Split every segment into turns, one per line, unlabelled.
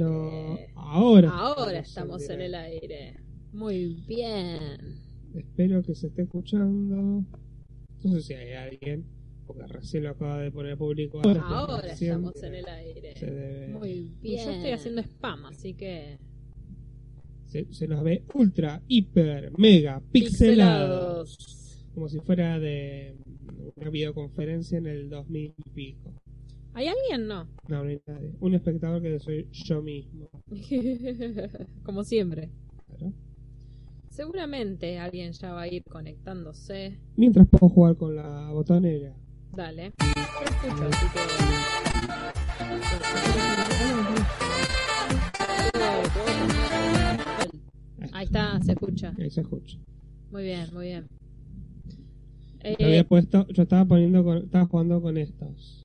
aire.
No, ahora.
Ahora estamos en el aire. Muy bien.
Espero que se esté escuchando. No sé si hay alguien, porque recién lo acaba de poner público.
Ahora
recién
estamos en el aire.
Debe-
Muy
Y
bien.
yo estoy haciendo spam, así que.
se, se los ve ultra, hiper, mega, pixelados.
Pixelados.
Como si fuera de una videoconferencia en el 2000 y pico.
¿Hay alguien? No.
No, no hay nadie. Un espectador que soy yo mismo.
Como siempre.
Claro.
Seguramente alguien ya va a ir conectándose.
Mientras puedo jugar con la botonera.
Dale. Escucho, así que. Ahí está, se escucha.
Ahí se escucha.
Muy bien, muy bien.
Yo
Eh,
había puesto, yo estaba poniendo, con- estaba jugando con estos.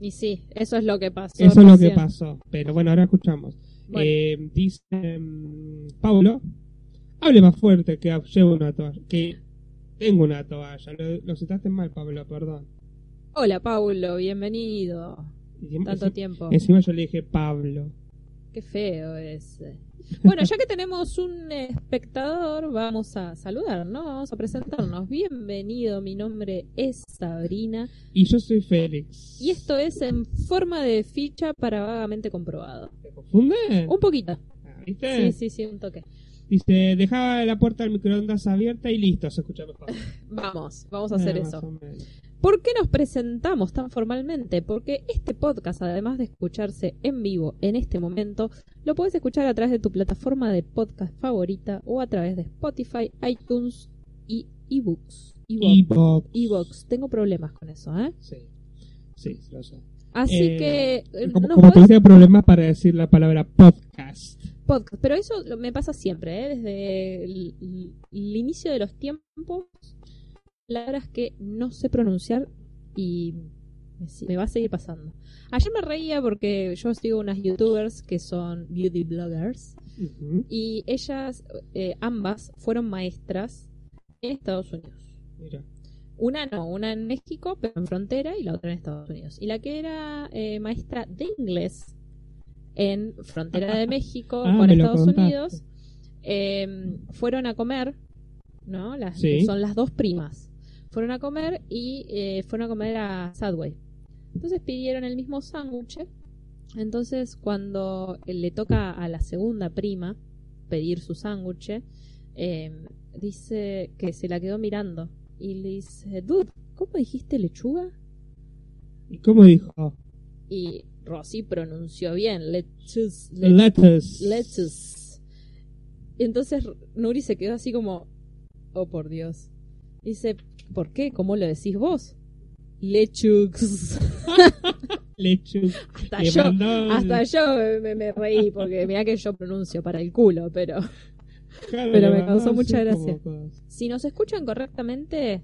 Y sí, eso es lo que pasó.
Eso es lo que pasó. Pero bueno, ahora escuchamos.
Bueno.
Eh, dice mm, Pablo, hable más fuerte que llevo una toalla. Que tengo una toalla. Lo, lo citaste mal, Pablo, perdón.
Hola, Paulo, bienvenido.
Encima-
Tanto tiempo.
Encima yo le dije Pablo.
Qué feo ese. Bueno, ya que tenemos un espectador, vamos a saludar, ¿no? Vamos a presentarnos. Bienvenido, mi nombre es Sabrina
Y yo soy Félix.
y esto es en forma de ficha para vagamente comprobado.
¿Te confunde?
Un poquito.
Ah, ¿Viste?
Sí, sí, sí, un toque.
Dice, dejaba la puerta del microondas abierta y listo, se escucha mejor.
Vamos, vamos a hacer
Eh, más
eso. ¿Por qué nos presentamos tan formalmente? Porque este podcast, además de escucharse en vivo en este momento, lo puedes escuchar a través de tu plataforma de podcast favorita o a través de Spotify, iTunes y ebooks.
Evox.
Evox. Tengo problemas con eso, ¿eh?
Sí, sí, lo sé.
Así
Eh,
que eh,
como como
podés-
tuviste problemas para decir la palabra podcast.
podcast. Pero eso me pasa siempre, ¿eh? Desde el inicio de los tiempos, palabras que no sé pronunciar y me, va a seguir pasando. Ayer me reía porque yo sigo unas youtubers que son beauty bloggers y ellas, eh, ambas, fueron maestras en Estados Unidos.
Mira.
Una no, una en México, pero en frontera, y la otra en Estados Unidos. Y la que era eh, maestra de inglés en frontera de México
Ah,
con
lo
Estados. Unidos, eh, fueron a comer, ¿no? Las,
Sí.
Son las dos primas. Fueron a comer y eh, fueron a comer a Subway. Entonces pidieron el mismo sándwich. Entonces cuando le toca a la segunda prima pedir su sándwich, eh, dice que se la quedó mirando y le dice, dude, ¿cómo dijiste lechuga?
¿Y cómo dijo?
Y Rosy pronunció bien, lettuce, le-
Lettuce.
lettuce. Y entonces Nuri se quedó así como, oh por Dios. Dice, ¿por qué? ¿Cómo lo decís vos? Lechux.
Lechu.
hasta yo,
mandó-
hasta yo me, me reí porque mira que yo pronuncio para el culo, pero
Claro,
pero me causó mucha gracia. si nos escuchan correctamente,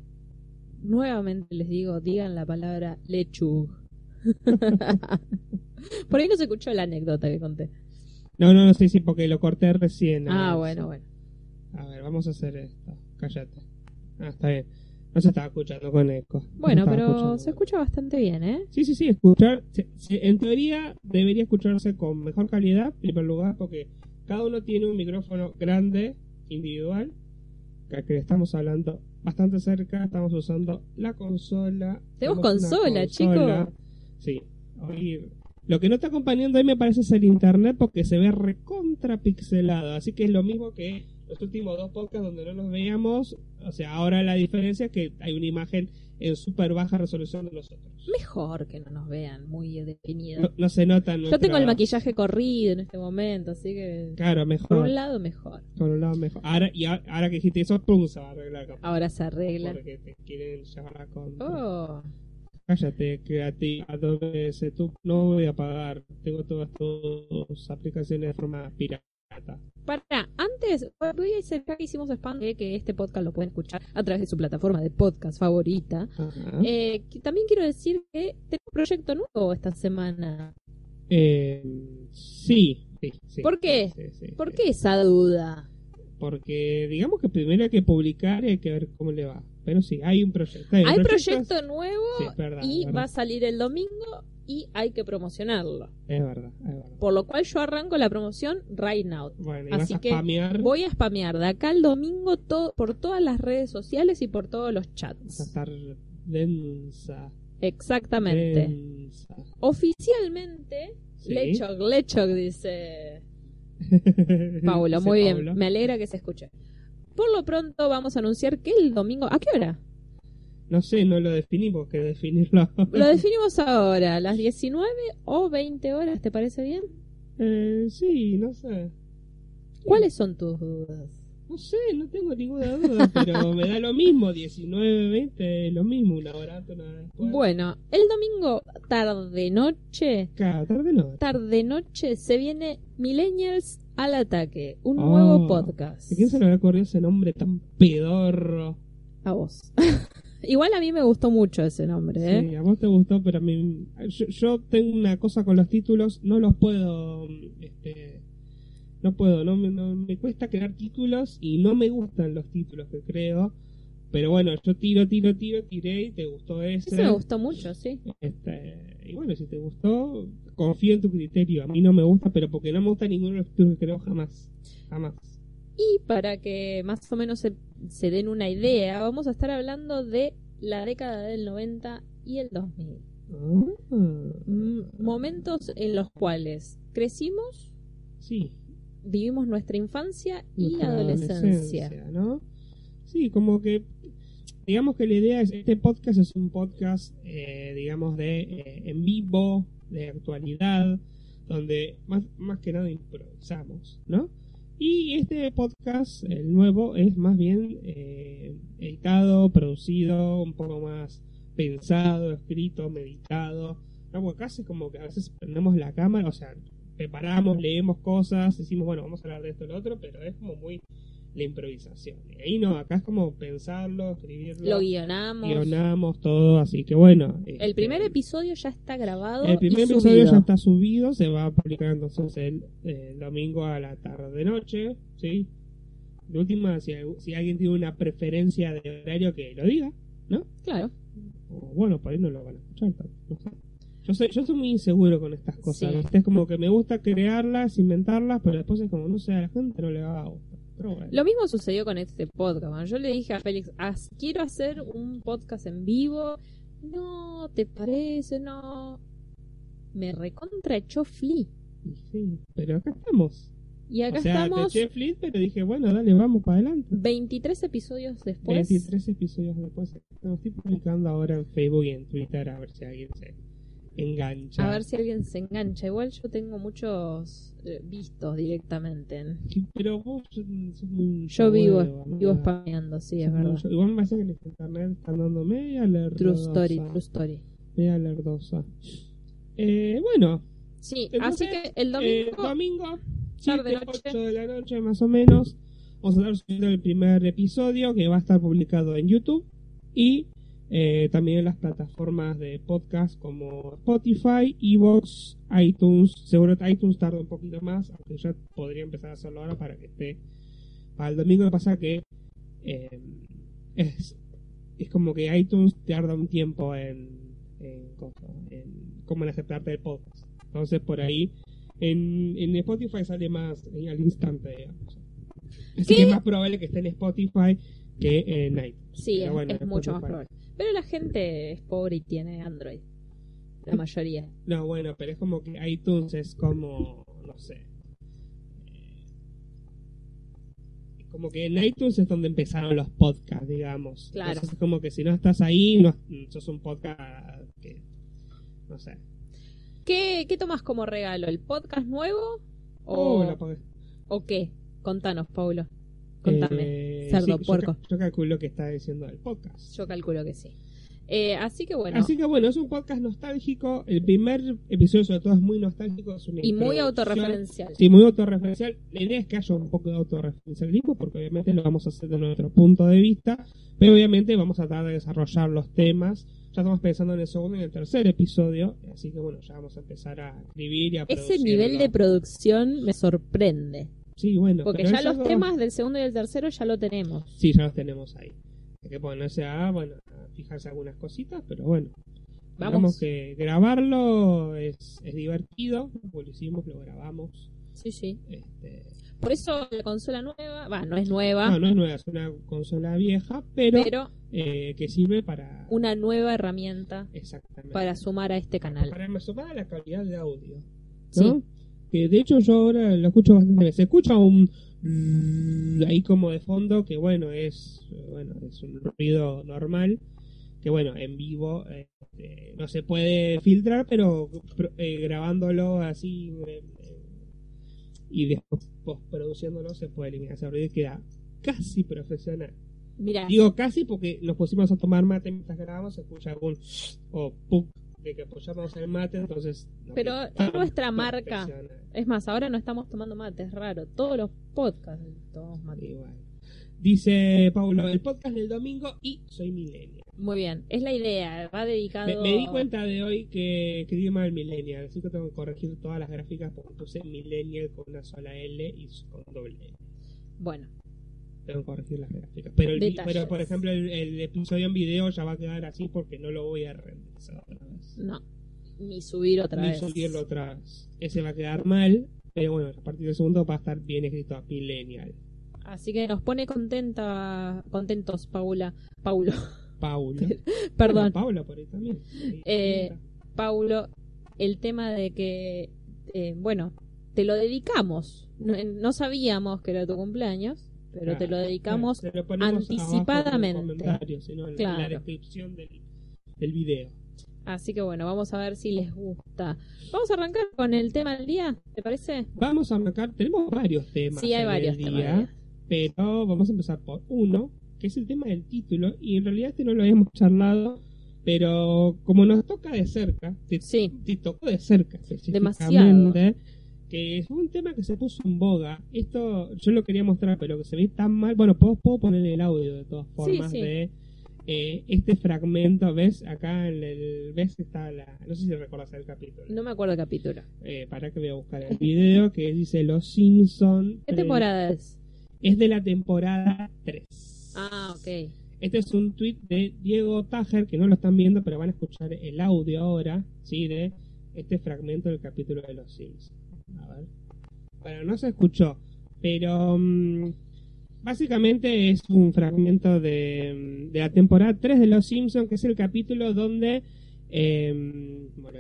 nuevamente les digo, digan la palabra lechug. Por ahí no se escuchó la anécdota que conté.
No, no, no sé si porque lo corté recién.
Ah,
ver,
bueno,
sí.
bueno.
A ver, vamos a hacer esto. Cállate. Ah, está bien. No se estaba escuchando con eco. No
Bueno, pero se escucha bastante bien, ¿eh?
Sí, sí, sí, escuchar. se- se- en teoría debería escucharse con mejor calidad, en primer lugar, porque cada uno tiene un micrófono grande, individual, que que estamos hablando bastante cerca. Estamos usando la consola.
Tenemos consola,
consola. Sí. Hoy- lo que no está acompañando ahí me parece es el internet porque se ve recontra pixelado. Así que es lo mismo que los últimos dos podcasts donde no nos veíamos. O sea, ahora la diferencia es que hay una imagen en súper baja resolución de nosotros.
Mejor que no nos vean muy definido.
No, no se nota.
Yo
nuestra-
tengo el maquillaje corrido en este momento, así que
Claro,
por
mejor.
un lado mejor.
Por un lado mejor. Ahora, y a- ahora que dijiste eso, pum, se va a arreglar. capaz,
Ahora se arregla.
Porque te quieren llevar a con.
Oh,
Cállate, Creative, Adobe, tú no voy a pagar. Tengo todas tus aplicaciones de forma pirata.
Para, antes, voy a decir ya que hicimos spam de que este podcast lo pueden escuchar a través de su plataforma de podcast favorita. Eh, que también quiero decir que tengo un proyecto nuevo esta semana.
Eh, sí, sí, sí.
¿Por qué?
Sí,
¿Por qué esa duda?
Porque digamos que primero hay que publicar y hay que ver cómo le va. Pero sí, hay un proyecto.
Hay
El
proyecto nuevo
Sí, es verdad,
y va a salir el domingo y hay que promocionarlo.
Es verdad, es verdad.
Por lo cual yo arranco la promoción right now.
Bueno, y
Así
vas a
que
spamear.
Voy a spamear de acá el domingo por todas las redes sociales y por todos los
Vas a
chats.
estar densa.
Exactamente.
densa.
Oficialmente,
Sí.
Lechog, Lechog, dice Paulo. Muy bien, me alegra que se escuche. Por lo pronto vamos a anunciar que el domingo... ¿A qué hora?
No sé, no lo definimos, que definirlo.
Lo definimos ahora, las 19 o 20 horas, ¿te parece bien?
Eh, sí, no sé.
¿Cuáles son tus dudas?
No sé, no tengo ninguna duda, pero me da lo mismo, 19, 20, lo mismo, una hora una hora después.
Bueno, el domingo tarde-noche,
Claro, tarde no.
tarde-noche se viene Millennials al ataque, un
Oh,
nuevo podcast.
¿A quién se le había ocurrido ese nombre tan pedorro?
A vos. Igual a mí me gustó mucho ese nombre, ¿eh?
Sí, a vos te gustó, pero a mí. Yo, yo tengo una cosa con los títulos, no los puedo. Este, no puedo, no, no- me cuesta crear títulos y no me gustan los títulos que creo. Pero bueno, yo tiro, tiro, tiro, tiré y te gustó ese.
Ese me gustó mucho, sí.
Este, y bueno, si te gustó, confío en tu criterio. A mí no me gusta, pero porque no me gusta ninguno de los títulos que creo jamás. Jamás.
Y para que más o menos se, se den una idea, vamos a estar hablando de la década del 90 y el 2000.
Ah,
Mm, Momentos en los cuales crecimos,
sí.
vivimos nuestra infancia y
nuestra
adolescencia.
¿no? Sí, como que digamos que la idea es este podcast es un podcast eh, digamos de eh, en vivo de actualidad donde más, más que nada improvisamos, ¿no? Y este podcast, el nuevo, es más bien eh, editado, producido, un poco más pensado, escrito, meditado. ¿no? Acá es como que a veces prendemos la cámara, o sea, preparamos, leemos cosas, decimos, bueno, vamos a hablar de esto y lo otro, pero es como muy la improvisación. Y ahí no, acá es como pensarlo, escribirlo,
Lo guionamos.
guionamos todo, así que bueno.
El
este,
primer episodio ya está grabado.
el primer
y
episodio
subido.
ya está subido, se va a publicar entonces el, el domingo a la tarde noche, ¿sí? De última, si, si alguien tiene una preferencia de horario, que lo diga, ¿no?
Claro.
O bueno, por ahí no lo van a escuchar, no sé. Yo soy, yo soy muy inseguro con estas cosas,
Sí.
Es como que me gusta crearlas, inventarlas, pero después es como, no sé, a la gente no le va a gustar. Pero bueno.
Lo mismo sucedió con este podcast. Cuando yo le dije a Félix, "Haz- quiero hacer un podcast en vivo. No, ¿te parece? No. Me recontra echó Flea.
Sí, pero acá estamos.
Y acá
o sea,
estamos
te eché pero dije, bueno, dale, vamos para adelante.
23 episodios después.
23 episodios después. Lo estoy publicando ahora en Facebook y en Twitter a ver si alguien se engancha.
A ver si alguien se engancha. Igual yo tengo muchos eh, vistos directamente. en-
Pero vos sos muy.
Yo vivo, vivo spameando, sí, es verdad.
Igual me parece que en internet están dando media lerdosa.
True story, true story.
Media lerdosa. Eh, bueno,
Sí,
Entonces,
así que el
eh,
domingo.
domingo,
tarde,
7,
noche.
8 de la noche más o menos. Vamos a estar subiendo el primer episodio que va a estar publicado en YouTube y eh, también en las plataformas de podcast como Spotify, Evox, iTunes. Seguro que iTunes tarda un poquito más, aunque ya podría empezar a hacerlo ahora para que esté para el domingo. Lo que pasa que eh, es, es como que iTunes tarda un tiempo en, en, en como en aceptarte el podcast. Entonces por ahí en, en Spotify sale más al instante, digamos. Así
¿Qué?
que es más probable que esté en Spotify que en iTunes.
Sí,
Pero
es,
bueno,
es
en
mucho más probable. Pero la gente es pobre y tiene Android. La mayoría.
No, bueno, pero es como que iTunes es como, no sé. eh, es Como que en iTunes es donde empezaron los podcasts, digamos.
Claro.
Entonces es como que si no estás ahí, no sos un podcast que, no sé.
¿Qué, ¿Qué tomas como regalo? ¿El podcast nuevo? ¿O,
Oh, la
¿o qué? Contanos, Paulo. Contame.
Eh,
cerdo,
sí, yo
puerco.
ca- Yo, calculo que está diciendo el podcast.
Yo calculo que sí. Eh, así que bueno.
Así que bueno, es un podcast nostálgico. El primer episodio, sobre todo, es muy nostálgico. Es
y muy autorreferencial.
Sí, muy autorreferencial. La idea es que haya un poco de autorreferencialismo, porque obviamente lo vamos a hacer de nuestro punto de vista, pero obviamente vamos a tratar de desarrollar los temas. Ya estamos pensando en el segundo y en el tercer episodio, así que bueno, ya vamos a empezar a escribir y a
Ese nivel de producción me sorprende.
Sí, bueno.
Porque ya los temas del segundo y del tercero ya lo tenemos.
Sí, ya los tenemos ahí. Hay que ponerse a, bueno, a fijarse algunas cositas, pero bueno.
Vamos.
Digamos que grabarlo es, es divertido, lo hicimos, lo grabamos.
Sí, sí.
Este,
Por eso la consola nueva, va, no es nueva,
no, no es nueva, es una consola vieja, pero,
pero
eh, que sirve para...
una nueva herramienta
Exactamente.
para sumar a este canal.
Para sumar a la calidad de audio.
Sí.
De hecho yo ahora lo escucho bastante bien. Se escucha un ahí como de fondo que bueno es bueno es un ruido normal que bueno en vivo eh, eh, no se puede filtrar pero eh, grabándolo así eh, y después postproduciéndolo se puede eliminar ese ruido y queda casi profesional
Mira,
digo casi porque nos pusimos a tomar mate mientras grabamos se escucha algún o puc de que apoyamos el mate entonces no
Pero es nuestra marca. es más, ahora no estamos tomando mate, es raro. Todos los podcasts tomamos mate.
Bueno. Dice Paulo, el podcast del domingo y soy millennial.
Muy bien, es la idea, va dedicado...
Me, me di cuenta de hoy que escribí mal millennial, así que tengo que corregir todas las gráficas porque puse millennial con una sola L y con doble L.
Bueno,
Tengo que corregir las gráficas. Pero, el,
Detalles.
pero por ejemplo, el, el episodio en video ya va a quedar así porque no lo voy a renderizar otra vez.
no, ni subir otra
Ni
vez.
subirlo otra vez. Ese va a quedar mal, pero bueno, a partir del segundo va a estar bien escrito millennial.
Así que nos pone contenta, contentos, Paula. Paulo,
Paulo.
perdón.
Bueno, Paula por ahí también. Ahí
Eh. Paulo, el tema de que, eh, bueno, te lo dedicamos. No, no sabíamos que era tu cumpleaños, pero te lo
Claro,
dedicamos
claro, lo
anticipadamente.
en sino en, la- en la
Claro.
descripción del, del video.
Así que bueno, vamos a ver si les gusta. Vamos a arrancar con el tema del día, ¿te parece?
Vamos a marcar, tenemos varios temas.
Sí, hay varios temas.
día, pero vamos a empezar por uno, que es el tema del título, y en realidad este no lo habíamos charlado, pero como nos toca de cerca, te,
Sí.
te tocó de cerca
Demasiado.
Que es un tema que se puso en boga. Esto yo lo quería mostrar, pero que se ve tan mal. Bueno, puedo, puedo poner el audio de todas formas
sí.
de eh, este fragmento. ¿Ves? Acá en el. ¿Ves? Está la. No sé si recuerdas el capítulo.
No me acuerdo el capítulo.
Eh, para que voy a buscar el video que dice Los Simpson.
¿Qué temporada es?
Es de la temporada 3.
Ah, ok.
Este es un tweet de Diego Tajer, que no lo están viendo, pero van a escuchar el audio ahora, ¿sí? De este fragmento del capítulo de Los Sims. A ver. Bueno, no se escuchó, pero mm, básicamente es un fragmento de, mm, de la temporada 3 de Los Simpsons, que es el capítulo donde, bueno,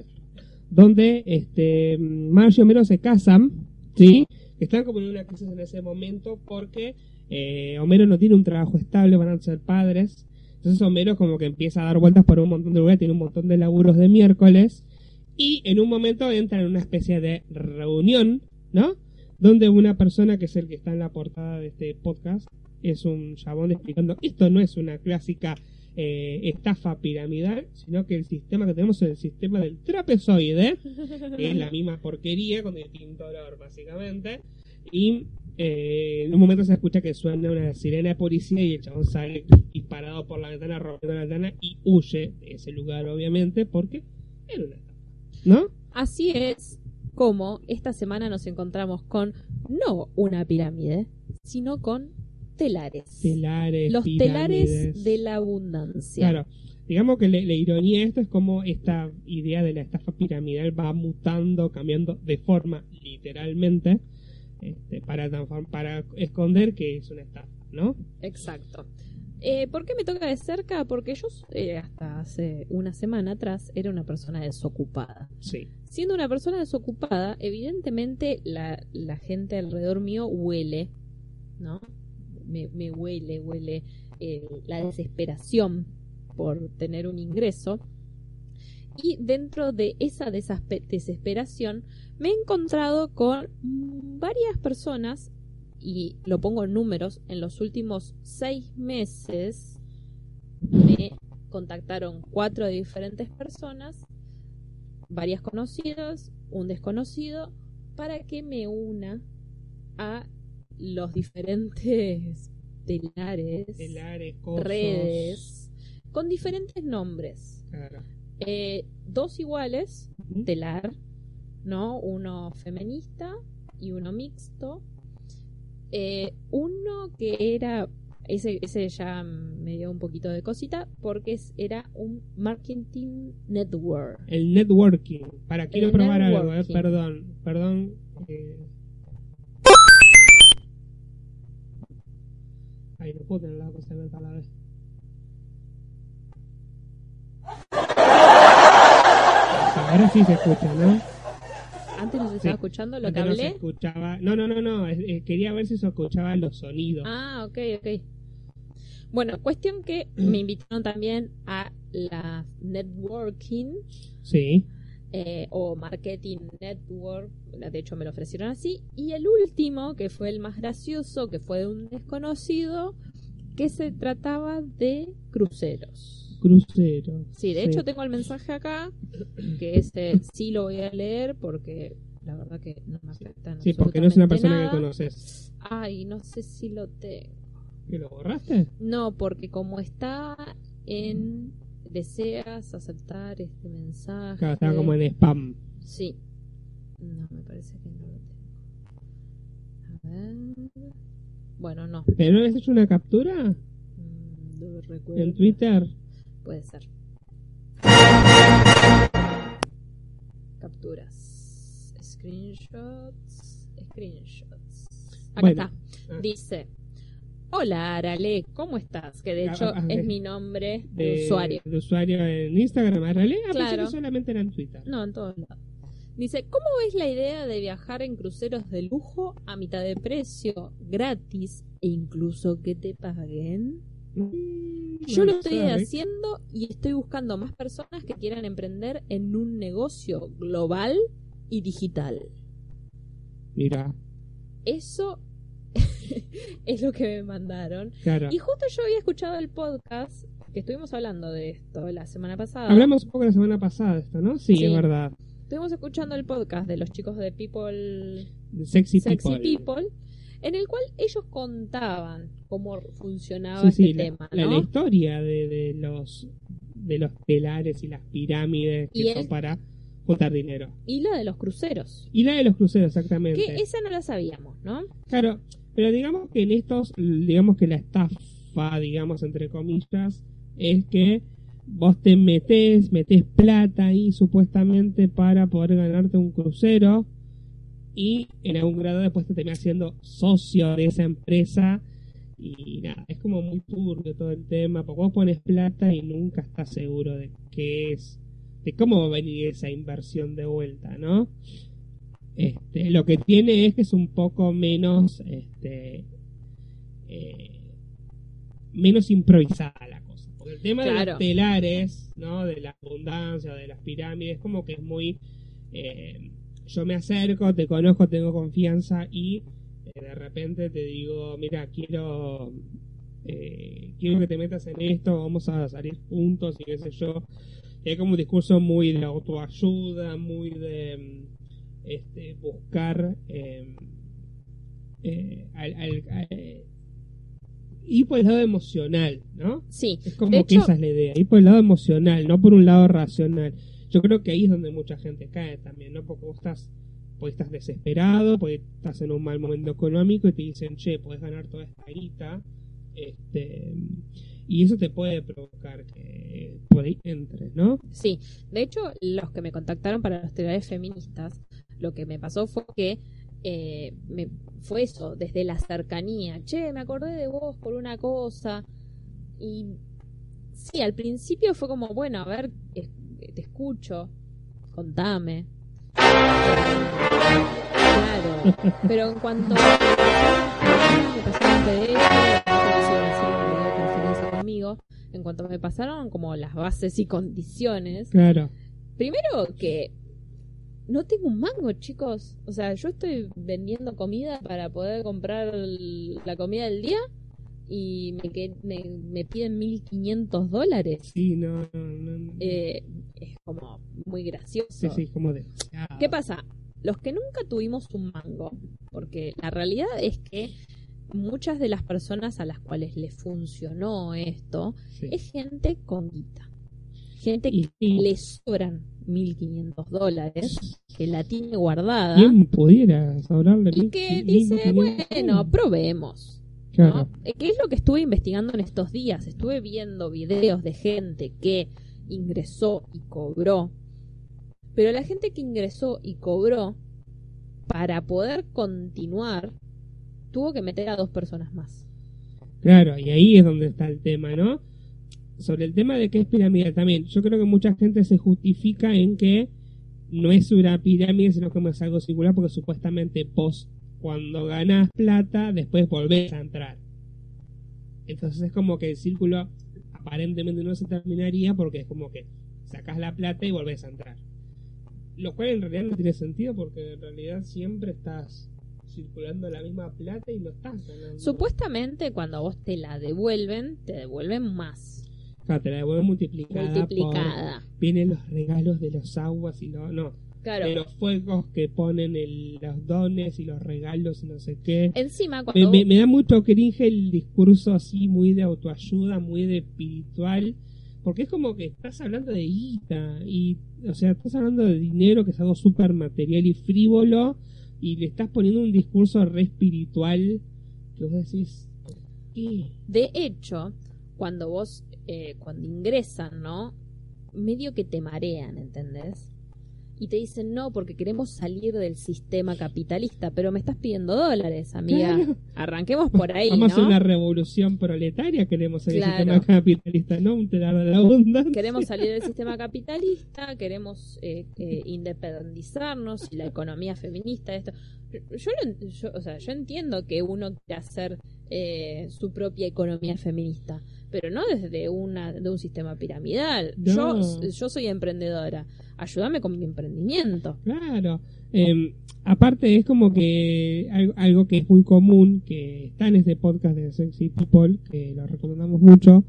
donde este, mm, Marge y Homero se casan, ¿sí? Están como en una crisis en ese momento porque eh, Homero no tiene un trabajo estable, van a ser padres. Entonces Homero como que empieza a dar vueltas por un montón de lugares, tiene un montón de laburos de miércoles. Y en un momento entra en una especie de reunión, ¿no? Donde una persona, que es el que está en la portada de este podcast, es un chabón explicando, esto no es una clásica eh, estafa piramidal, sino que el sistema que tenemos es el sistema del trapezoide, que es la misma porquería con distinto olor, básicamente. Y eh, en un momento se escucha que suena una sirena de policía y el chabón sale disparado por la ventana, rompiendo la ventana y huye de ese lugar, obviamente, porque era una. ¿No?
Así es como esta semana nos encontramos con no una pirámide, sino con telares.
Telares.
Los
pirámides.
telares de la abundancia.
Claro. Digamos que la, la ironía de esto es como esta idea de la estafa piramidal va mutando, cambiando de forma, literalmente, este, para, para esconder que es una estafa, ¿no?
Exacto. Eh, ¿Por qué me toca de cerca? Porque yo eh, hasta hace una semana atrás era una persona desocupada.
Sí.
Siendo una persona desocupada, evidentemente la, la gente alrededor mío huele, ¿no? Me, me huele, huele eh, la desesperación por tener un ingreso. Y dentro de esa desesperación me he encontrado con varias personas, y lo pongo en números, en los últimos seis meses me contactaron cuatro diferentes personas, varias conocidas, un desconocido, para que me una a los diferentes telares,
Telares,
redes, con diferentes nombres.
Claro.
Eh, dos iguales, telar, ¿no? Uno feminista y uno mixto. Eh, uno que era ese, ese ya me dio un poquito de cosita porque era un marketing network.
El networking. Para, quiero
El
probar algo, eh, perdón. Perdón. eh. Ay, no puedo tener la cosa abierta a la vez. Ahora sí se escucha, ¿no?
Antes no se
Sí.
estaba escuchando lo que
no se
hablé.
escuchaba. No, no, no, eh, quería ver si se escuchaban los sonidos.
Ah, ok, ok. Bueno, cuestión que me invitaron también a la networking
Sí.
eh, o marketing network, de hecho me lo ofrecieron así, y el último, que fue el más gracioso, que fue de un desconocido, que se trataba de cruceros.
Crucero.
Sí, de
Sí.
hecho tengo el mensaje acá, que ese sí lo voy a leer porque la verdad que no me afecta en
Sí, porque no es una persona
nada.
que conoces.
Ay, no sé si lo tengo.
¿Que lo borraste?
No, porque como está en deseas aceptar este mensaje.
Claro, estaba como en spam.
Sí. No, me parece que no lo tengo. A ver. Bueno, no.
¿Pero no habías hecho una captura
Mm, No recuerdo.
en Twitter?
Puede ser. Capturas. Screenshots. Screenshots. Acá
Bueno.
está.
Ah.
Dice. Hola Arale, ¿cómo estás? Que de hecho
ah,
es mi nombre de,
De
usuario.
De usuario en Instagram, ¿en realidad? Ah,
Claro.
que solamente era en Twitter.
No, en todos lados. Dice, ¿cómo ves la idea de viajar en cruceros de lujo a mitad de precio, gratis e incluso que te paguen?
Mm,
Yo
no
lo estoy haciendo y estoy buscando más personas que quieran emprender en un negocio global y digital.
Mira,
Eso es lo que me mandaron.
claro.
Y justo yo había escuchado el podcast que estuvimos hablando de esto la semana pasada.
Hablamos un poco la semana pasada de esto, ¿no? Sí,
Sí.
es verdad.
Estuvimos escuchando el podcast de los chicos de People
Sexy,
Sexy
People.
People, en el cual ellos contaban cómo funcionaba
Sí, sí,
este
la,
tema,
la-
¿no?
la historia de, de los de los telares y las pirámides que
Y
son para juntar dinero.
Y la de los cruceros.
Y la de los cruceros, exactamente.
Que esa no la sabíamos, ¿no?
Claro, pero digamos que en estos, digamos que la estafa, digamos, entre comillas, es que vos te metés, metés plata ahí supuestamente para poder ganarte un crucero y en algún grado después te terminás siendo socio de esa empresa y nada, es como muy turbio todo el tema, porque vos pones plata y nunca estás seguro de qué es, de cómo va a venir esa inversión de vuelta, ¿no? Este, lo que tiene es que es un poco menos, este, eh, menos improvisada la cosa. Porque el tema de los telares, ¿no? De la abundancia, de las pirámides, como que es muy, eh, yo me acerco, te conozco, tengo confianza y eh, de repente te digo, mira, quiero, eh, quiero que te metas en esto, vamos a salir juntos y qué sé yo. Y hay como un discurso muy de autoayuda, muy de este, buscar eh, eh, al, al- al- ir por el lado emocional, ¿no?
Sí.
Es como
De
que
hecho-
esa es la idea, ir por el lado emocional, no por un lado racional. Yo creo que ahí es donde mucha gente cae también, ¿no? Porque vos estás, pues estás desesperado, porque estás en un mal momento económico y te dicen, che, podés ganar toda esta guita, este, y eso te puede provocar que por ahí entres, ¿no?
Sí, de hecho, los que me contactaron para los telares feministas, lo que me pasó fue que eh, me, fue eso, desde la cercanía. Che, me acordé de vos por una cosa. Y sí, al principio fue como, bueno, a ver, te escucho, contame. Claro, pero en cuanto me pasaron PDF, conmigo, en cuanto me pasaron como las bases y condiciones,
Claro.
primero que no tengo un mango, chicos. O sea, yo estoy vendiendo comida para poder comprar la comida del día y me, me, me piden 1500 dólares.
Sí, no, no, no.
Eh, es como muy gracioso.
sí, sí, como demasiado.
¿Qué pasa? Los que nunca tuvimos un mango, porque la realidad es que muchas de las personas a las cuales le funcionó esto
Sí.
es gente con guita. Gente que
y-
le sobran 1500 dólares, que la tiene guardada
¿Quién pudiera hablarle
y que dice, bueno, probemos.
Claro.
Eh, ¿Qué es lo que estuve investigando en estos días? Estuve viendo videos de gente que ingresó y cobró. Pero la gente que ingresó y cobró, para poder continuar, tuvo que meter a dos personas más.
Claro, y ahí es donde está el tema, ¿no? Sobre el tema de que es piramidal también, yo creo que mucha gente se justifica en que no es una pirámide, sino como es algo singular, porque supuestamente vos, cuando ganás plata, después volvés a entrar. Entonces es como que el círculo aparentemente no se terminaría porque es como que sacás la plata y volvés a entrar. Lo cual en realidad no tiene sentido porque en realidad siempre estás circulando la misma plata y no estás ganando.
Supuestamente cuamente vos te la devuelven, te devuelven más.
Claro, te la devuelven multiplicada. por-
multiplicada.
Vienen los regalos de los aguas y lo, no,
Claro.
de los fuegos que ponen el- los dones y los regalos y no sé qué.
Encima,
Me,
cuando
me- da mucho cringe el discurso así muy de autoayuda, muy de espiritual, porque es como que estás hablando de guita y, o sea, estás hablando de dinero que es algo súper material y frívolo y le estás poniendo un discurso re espiritual que vos decís, ¿por qué?
De hecho, cuando vos, eh, cuando ingresan, ¿no? Medio que te marean, ¿entendés? Y te dicen, no, porque queremos salir del sistema capitalista, pero me estás pidiendo dólares, amiga.
Claro.
Arranquemos por ahí,
Vamos a una revolución proletaria, queremos el
Claro.
sistema capitalista, no un telar de la abundancia.
Queremos salir del sistema capitalista, queremos eh, eh, independizarnos y la economía feminista, esto. Yo, yo lo en- yo- o sea, yo entiendo que uno quiere hacer eh, su propia economía feminista, pero no desde una de un sistema piramidal.
No.
Yo, yo soy emprendedora, ayúdame con mi emprendimiento.
Claro. Eh, aparte es como que algo, algo que es muy común, que está en este podcast de Sexy People, que lo recomendamos mucho,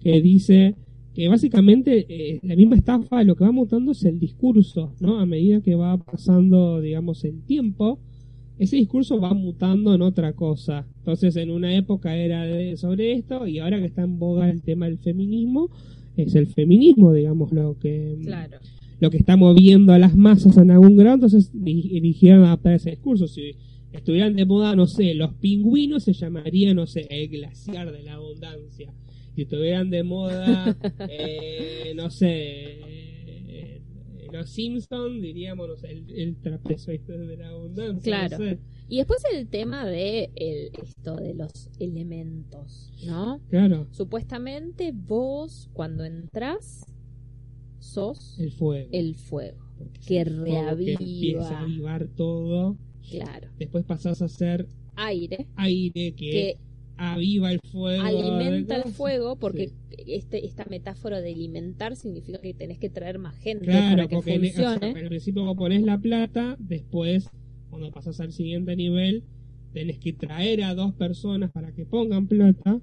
que dice que básicamente eh, la misma estafa lo que va mutando es el discurso, ¿no? A medida que va pasando, digamos, el tiempo, ese discurso va mutando en otra cosa. Entonces, en una época era de- sobre esto y ahora que está en boga el tema del feminismo, es el feminismo, digamos, lo que
Claro.
Lo que está moviendo a las masas en algún grado, entonces eligieron adaptar ese discurso. Si estuvieran de moda, no sé, los pingüinos se llamaría, no sé, el glaciar de la abundancia. Si estuvieran de moda, eh, no sé, eh, los Simpsons, diríamos, no sé, el, el trapezoide de la abundancia.
Claro.
no sé.
Y después el tema de el- esto de los elementos, ¿no?
Claro,
Supuestamente vos cuando entras sos
el fuego.
el fuego.
Porque
que
fuego que
reaviva.
empieza a avivar todo.
Claro.
Después pasás a ser
Aire
aire que,
que
aviva el fuego.
alimenta el fuego porque
Sí.
este, esta metáfora de alimentar significa que tenés que traer más gente
Claro,
para que
porque en- o sea,
funcione.
al principio vos pones la plata, después, cuando pasas al siguiente nivel, tenés que traer a dos personas para que pongan plata.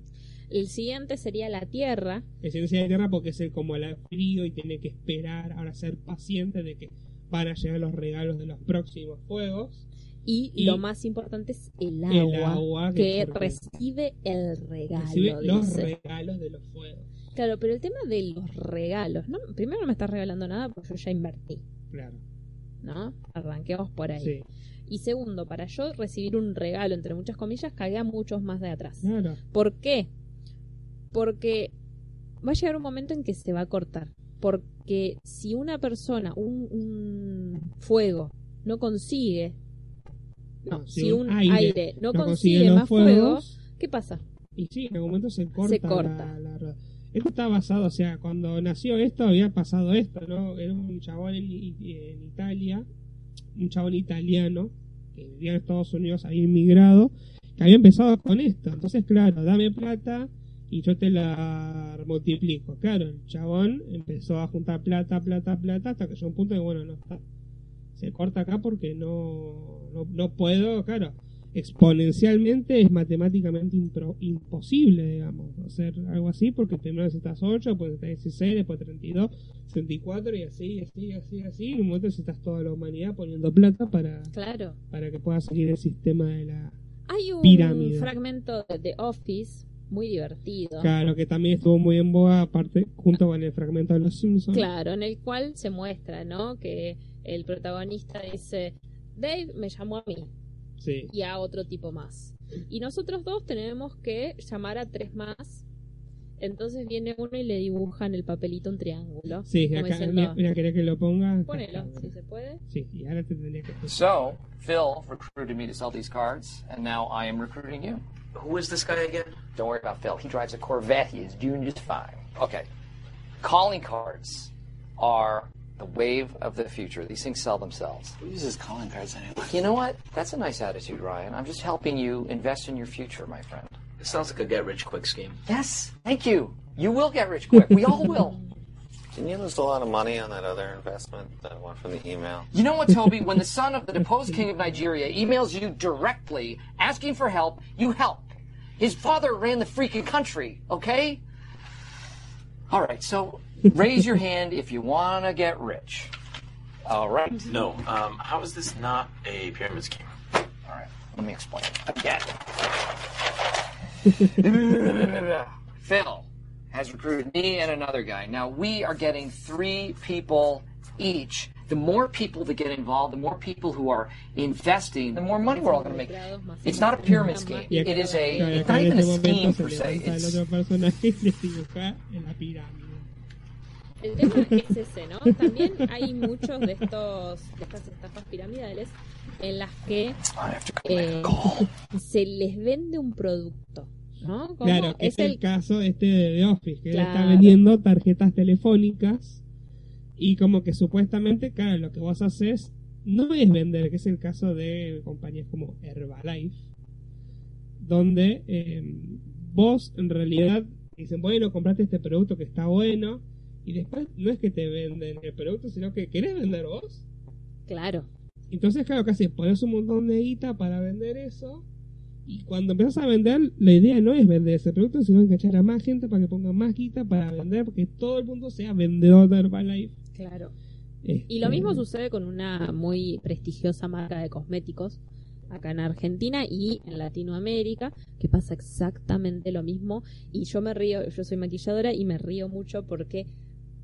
El siguiente sería la tierra.
Esencia de tierra porque es el, como el frío y tiene que esperar, ahora ser paciente de que van a llegar los regalos de los próximos fuegos.
Y,
Y
lo más importante es el agua,
el agua
que recibe el regalo.
recibe los
dice.
regalos de los fuegos.
Claro, pero el tema de los regalos, ¿no? primero no me estás regalando nada porque yo ya invertí,
Claro,
¿no? Arranquemos por ahí.
sí,
Y segundo, para yo recibir un regalo, entre muchas comillas, cagué a muchos más de atrás.
claro.
¿Por qué? Porque va a llegar un momento en que se va a cortar. Porque si una persona, un, un fuego, no consigue, no, si, un aire, no, consigue, más fuego,
fuegos,
¿qué pasa?
Y sí, en algún momento se corta.
corta.
La. Esto está basado, o sea, cuando nació esto había pasado esto, ¿no? Era un chabón en, en Italia, un chabón italiano, que vivía en Estados Unidos, había inmigrado, que había empezado con esto. Entonces, claro, dame plata y yo te la multiplico. Claro, el chabón empezó a juntar plata, plata, plata, hasta que llegó un punto de, bueno, no está. Se corta acá porque no, no, no puedo, claro exponencialmente es matemáticamente impro- imposible, digamos, hacer algo así, porque primero necesitas 8, después necesitas 16, después 32, 64 y así, así, así, así. Y en un momento necesitas toda la humanidad poniendo plata para,
Claro.
para que pueda seguir el sistema de la...
Hay un
Pirámide.
fragmento de The Office muy divertido.
Claro, que también estuvo muy en boga, aparte, junto con el fragmento de los Simpsons.
Claro, en el cual se muestra, ¿no? Que el protagonista dice, Dave me llamó a mí
Sí,
y a otro tipo más. Y nosotros dos tenemos que llamar a tres más. Entonces viene uno y le dibujan el papelito un triángulo.
Sí, acá,
diciendo,
mira, mira, ¿querés que lo ponga?
Ponelo, si se puede.
Sí, y ahora te tendría que
So, Phil recruited me to sell these cards, and now I am recruiting you.
Who is this guy again?
Don't worry about Phil. He drives a Corvette. He is doing just fine. Okay. Calling cards are the wave of the future. These things sell themselves.
Who uses calling cards anyway?
You know what? That's a nice attitude, Ryan. I'm just helping you invest in your future, my friend.
It sounds like a get rich quick scheme.
Yes, thank you. You will get rich quick. We all will.
Didn't you lose a lot of money on that other investment, that one from the email?
You know what, Toby? When the son of the deposed king of Nigeria emails you directly asking for help, you help. His father ran the freaking country, okay? All right, so raise your hand if you want to get rich. All right.
No. Um, how is this not a pyramid scheme?
All right, let me explain again. Phil has recruited me and another guy. Now we are getting three people each. The more people that get involved, the more people who are investing, the more money we're all going to make. It's not a pyramid scheme. It is a. It's not even a scheme per
se
se.
levanta el
It's,
otro personaje y le dibuja en la pirámide.
El tema es ese, ¿no? También hay muchos de estos de estas estafas piramidales en las que
I have to go
eh,
make a call.
se les vende un producto,
Claro, que es, el, caso este de The Office, que él está
Claro.
vendiendo tarjetas telefónicas y como que supuestamente, claro, lo que vos haces no es vender, que es el caso de compañías como Herbalife, donde eh, vos en realidad dicen, bueno, compraste este producto que está bueno y después no es que te venden el producto, sino que querés vender vos.
Claro,
Entonces, claro, casi pones un montón de guita para vender eso. Y cuando empiezas a vender, la idea no es vender ese producto, sino enganchar a más gente para que ponga más guita para vender, porque todo el mundo sea vendedor de Herbalife.
claro.
Este,
Y lo mismo sucede con una muy prestigiosa marca de cosméticos acá en Argentina y en Latinoamérica, que pasa exactamente lo mismo. Y yo me río, yo soy maquilladora y me río mucho porque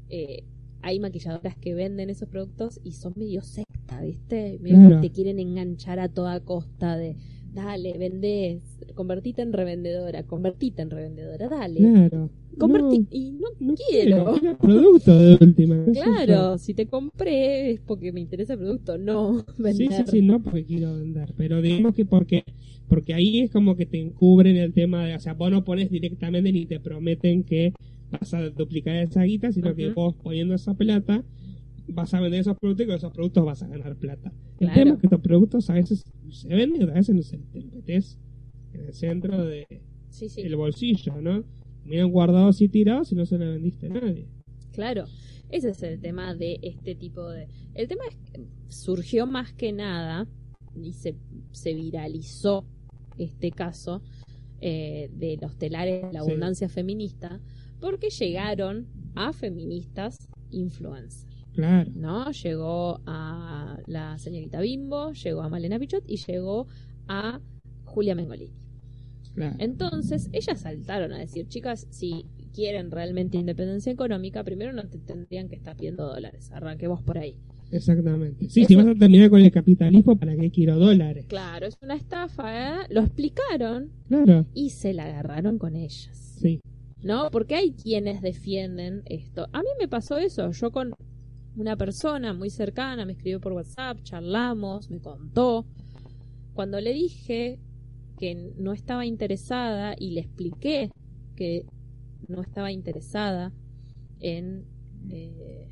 eh, hay maquilladoras que venden esos productos y son medio secta, ¿viste? Medio
Claro.
que te quieren enganchar a toda costa de, dale, vendés, convertite en revendedora, convertite en revendedora, dale.
Claro.
Convertí,
No,
y no,
no
quiero.
quiero. producto de última.
Claro, si te compré es porque me interesa el producto, no
yo. Sí,
vender.
sí, sí, no porque quiero vender. Pero digamos que porque porque ahí es como que te encubren el tema de, o sea, vos no pones directamente ni te prometen que vas a duplicar esa guita, sino que vos poniendo esa plata vas a vender esos productos y con esos productos vas a ganar plata. El
Claro.
tema es que estos productos a veces se venden y otras veces no se te metes en el centro del
Sí, sí,
bolsillo, ¿no? Miran guardados y tirados y no se lo vendiste a nadie.
claro. Ese es el tema de este tipo de... El tema es que surgió más que nada y se, se viralizó este caso eh, de los telares de la
Sí.
abundancia feminista porque llegaron a feministas influencers.
Claro.
¿no? Llegó a la señorita Bimbo, llegó a Malena Pichot y llegó a Julia Mengolini.
Claro.
Entonces, ellas saltaron a decir, chicas, si quieren realmente independencia económica, primero no te tendrían que estar pidiendo dólares. Arranquemos por ahí.
Exactamente. Sí, si vas a terminar con el capitalismo, ¿para qué quiero dólares?
Claro, es una estafa, ¿eh? Lo explicaron
Claro.
y se la agarraron con ellas.
Sí.
¿no? Porque hay quienes defienden esto. A mí me pasó eso, yo con una persona muy cercana me escribió por WhatsApp, charlamos, me contó. Cuando le dije que no estaba interesada y le expliqué que no estaba interesada en... eh,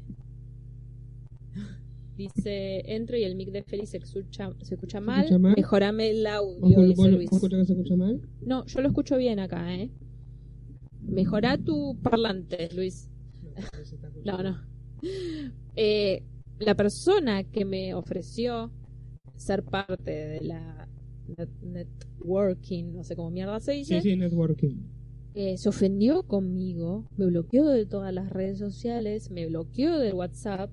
Dice, entro y el mic de Félix se escucha, se escucha mal.
escucha mal?
Mejorame el
¿Vos,
audio,
vos-
dice
vos-
Luis.
vos que se escucha mal?
No, yo lo escucho bien acá, ¿eh? Mejorá tu parlante, Luis. No, no. Eh, la persona que me ofreció ser parte de la net- networking, no sé cómo mierda se dice,
Sí, sí, networking.
eh, se ofendió conmigo, me bloqueó de todas las redes sociales, me bloqueó del WhatsApp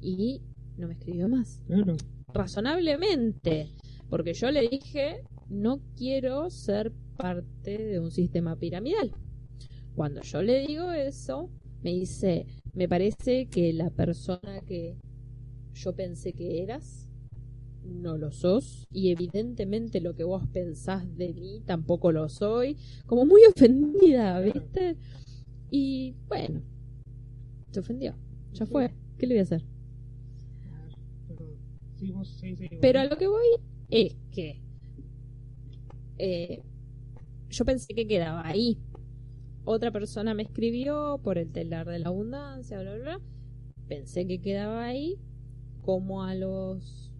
y no me escribió más.
Claro.
razonablemente, porque yo le dije, no quiero ser parte de un sistema piramidal. Cuando yo le digo eso, me dice, me parece que la persona que yo pensé que eras no lo sos y evidentemente lo que vos pensás de mí tampoco lo soy. Como muy ofendida, ¿viste? Y bueno, se ofendió. Ya fue. ¿Qué le voy a hacer? Pero a lo que voy es que eh, yo pensé que quedaba ahí. Otra persona me escribió por el telar de la abundancia, bla, bla, bla. Pensé que quedaba ahí. Como a los.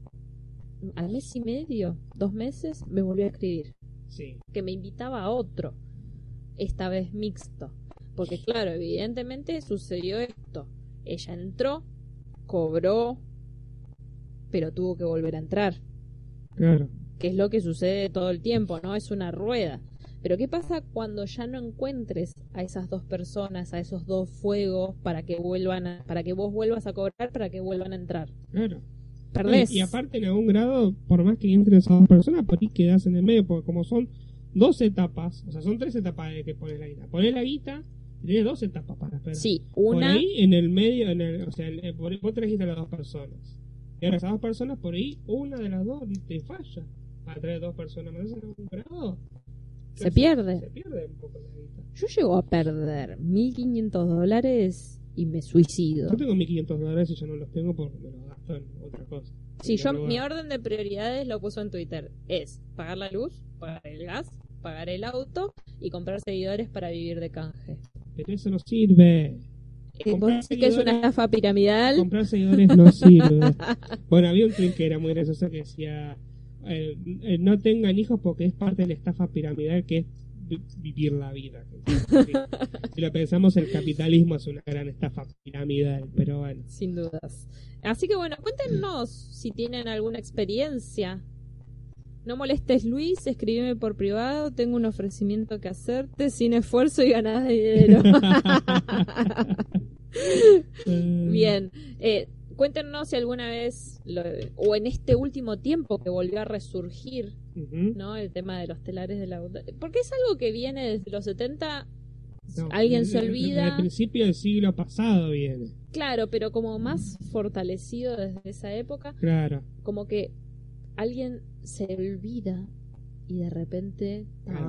al mes y medio, dos meses, me volvió a escribir.
Sí,
Que me invitaba a otro. Esta vez mixto. Porque, claro, evidentemente sucedió esto. Ella entró, cobró, pero tuvo que volver a entrar
claro.
que es lo que sucede todo el tiempo, ¿no? Es una rueda. Pero ¿qué pasa cuando ya no encuentres a esas dos personas, a esos dos fuegos para que vuelvan a, para que vos vuelvas a cobrar, para que vuelvan a entrar?
Claro.
Perdés.
Y, y aparte, en algún grado, por más que entren esas dos personas, por ahí quedas en el medio, porque como son dos etapas, o sea, son tres etapas de que pones la guita. Pones la guita y tienes dos etapas para esperar.
Sí,
Por
una
ahí, en el medio, en el, o sea, en- por, vos trajiste a las dos personas. Y ahora esas dos personas, por ahí, una de las dos te falla. Para traer dos personas más en algún grado.
Se pierde.
Se pierde un poco la guita.
yo llego a perder 1500 dólares y me suicido.
Yo tengo 1500 dólares y ya no los tengo porque me los gasto en otra cosa.
Sí, yo mi orden de prioridades lo puso en Twitter. Es pagar la luz, pagar el gas, pagar el auto y comprar seguidores para vivir de canje.
Pero eso no sirve.
Eh, ¿Vos decís que es una estafa piramidal?
Comprar seguidores no sirve. Bueno, había un tweet que era muy gracioso que decía: eh, eh, No tengan hijos porque es parte de la estafa piramidal que es vi- vivir la vida. Sí. Si lo pensamos, el capitalismo es una gran estafa piramidal, pero bueno.
Sin dudas. Así que bueno, cuéntenos si tienen alguna experiencia. No molestes Luis, escríbeme por privado, tengo un ofrecimiento que hacerte sin esfuerzo y ganas de dinero. Bien, eh, cuéntenos si alguna vez, lo- o en este último tiempo que volvió a resurgir. ¿no? El tema de los telares de la... Porque es algo que viene desde los 70,
No,
alguien se olvida.
El principio del siglo pasado viene.
Claro, pero como más fortalecido desde esa época.
Claro.
como que alguien se olvida y de repente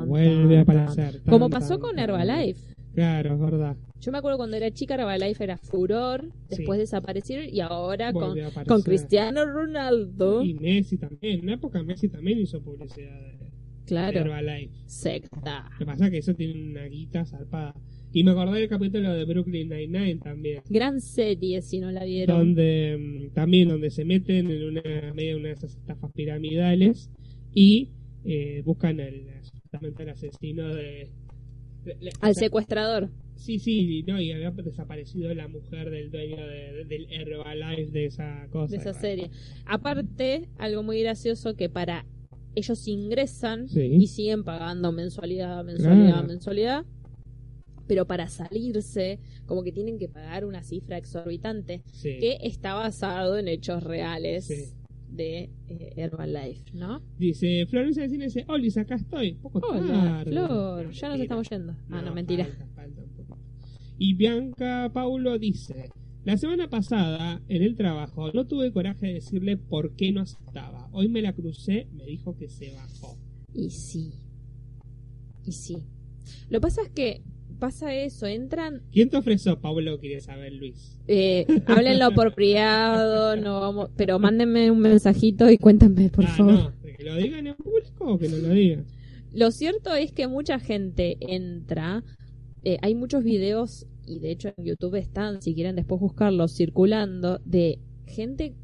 vuelve a aparecer.
tan. como pasó con. Herbalife
Claro, es verdad.
Yo me acuerdo cuando era chica Herbalife era furor después
Sí.
desaparecieron y ahora con, Cristiano Ronaldo
Y Messi también. En una época Messi también hizo publicidad de, de
claro
Herbalife.
secta
Lo que pasa es que eso tiene una guita zarpada. Y me acordé del capítulo de Brooklyn Nine-Nine también.
gran serie si no la vieron
Donde mm, también donde se meten en una media una de esas estafas piramidales y eh, buscan el asesino de, de- de-
al
o sea,
secuestrador
Sí, sí, no, y había desaparecido la mujer del dueño de- del Herbalife de esa cosa.
de esa serie aparte algo muy gracioso que para ellos ingresan
Sí.
y siguen pagando mensualidad, mensualidad,
Claro.
mensualidad. Pero para salirse, como que tienen que pagar una cifra exorbitante
Sí.
que está basado en hechos reales
Sí.
de eh, Herbalife, ¿no?
Dice, Florencia Encina dice, Olis, acá estoy. Poco
Hola,
tarde.
Flor, ya nos estamos yendo. Ah, no, mentira.
falta, falta. Y Bianca Paulo dice, la semana pasada en el trabajo no tuve coraje de decirle por qué no aceptaba. Hoy me la crucé, me dijo que se bajó.
Y sí. Y sí. Lo que pasa es que pasa eso, entran
¿Quién te ofreció, Paulo? Quiere saber, Luis.
Eh, háblenlo por privado, no vamos, pero mándenme un mensajito y cuéntenme, por
ah,
favor.
no, ¿de que lo digan en público o que no lo digan?
Lo cierto es que mucha gente entra, eh, hay muchos videos, y de hecho en YouTube están, si quieren después buscarlos, circulando, de gente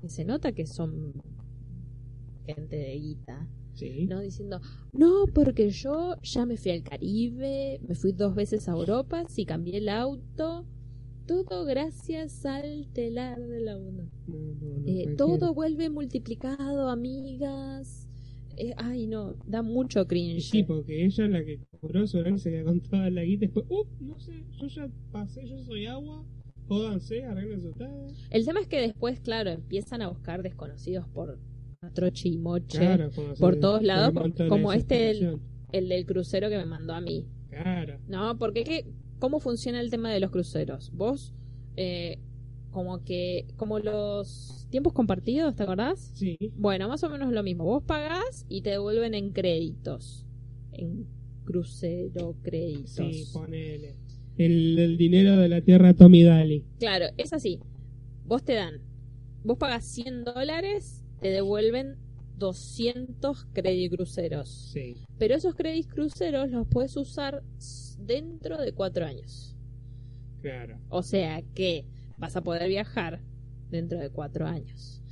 que se nota que son gente de guita,
Sí.
¿no? Diciendo, no, porque yo ya me fui al Caribe, me fui dos veces a Europa, sí cambié el auto, todo gracias al telar de la UNA.
No, no, no,
Eh,
cualquiera.
todo vuelve multiplicado, amigas. Eh, ay, no, da mucho cringe.
Sí, porque ella es la que cobró, seguramente se queda con toda la guita. Después, uh, no sé, yo ya pasé, yo soy agua, jódanse, arreglense ustedes.
El tema es que después, claro, empiezan a buscar desconocidos por troche y moche.
Claro,
por todos lados, como este. El del crucero que me mandó a mí.
Claro,
¿No? Porque ¿qué, ¿cómo funciona el tema de los cruceros? Vos eh, como que, como los tiempos compartidos, ¿te acordás?
Sí.
Bueno, más o menos lo mismo. Vos pagás y te devuelven en créditos. En crucero créditos.
Sí, ponele. El, el dinero de la tierra Tommy Daly.
Claro, es así. Vos te dan, vos pagas 100 dólares, te devuelven 200 créditos cruceros.
Sí.
Pero esos créditos cruceros los puedes usar dentro de cuatro años.
Claro.
O sea que vas a poder viajar dentro de cuatro años.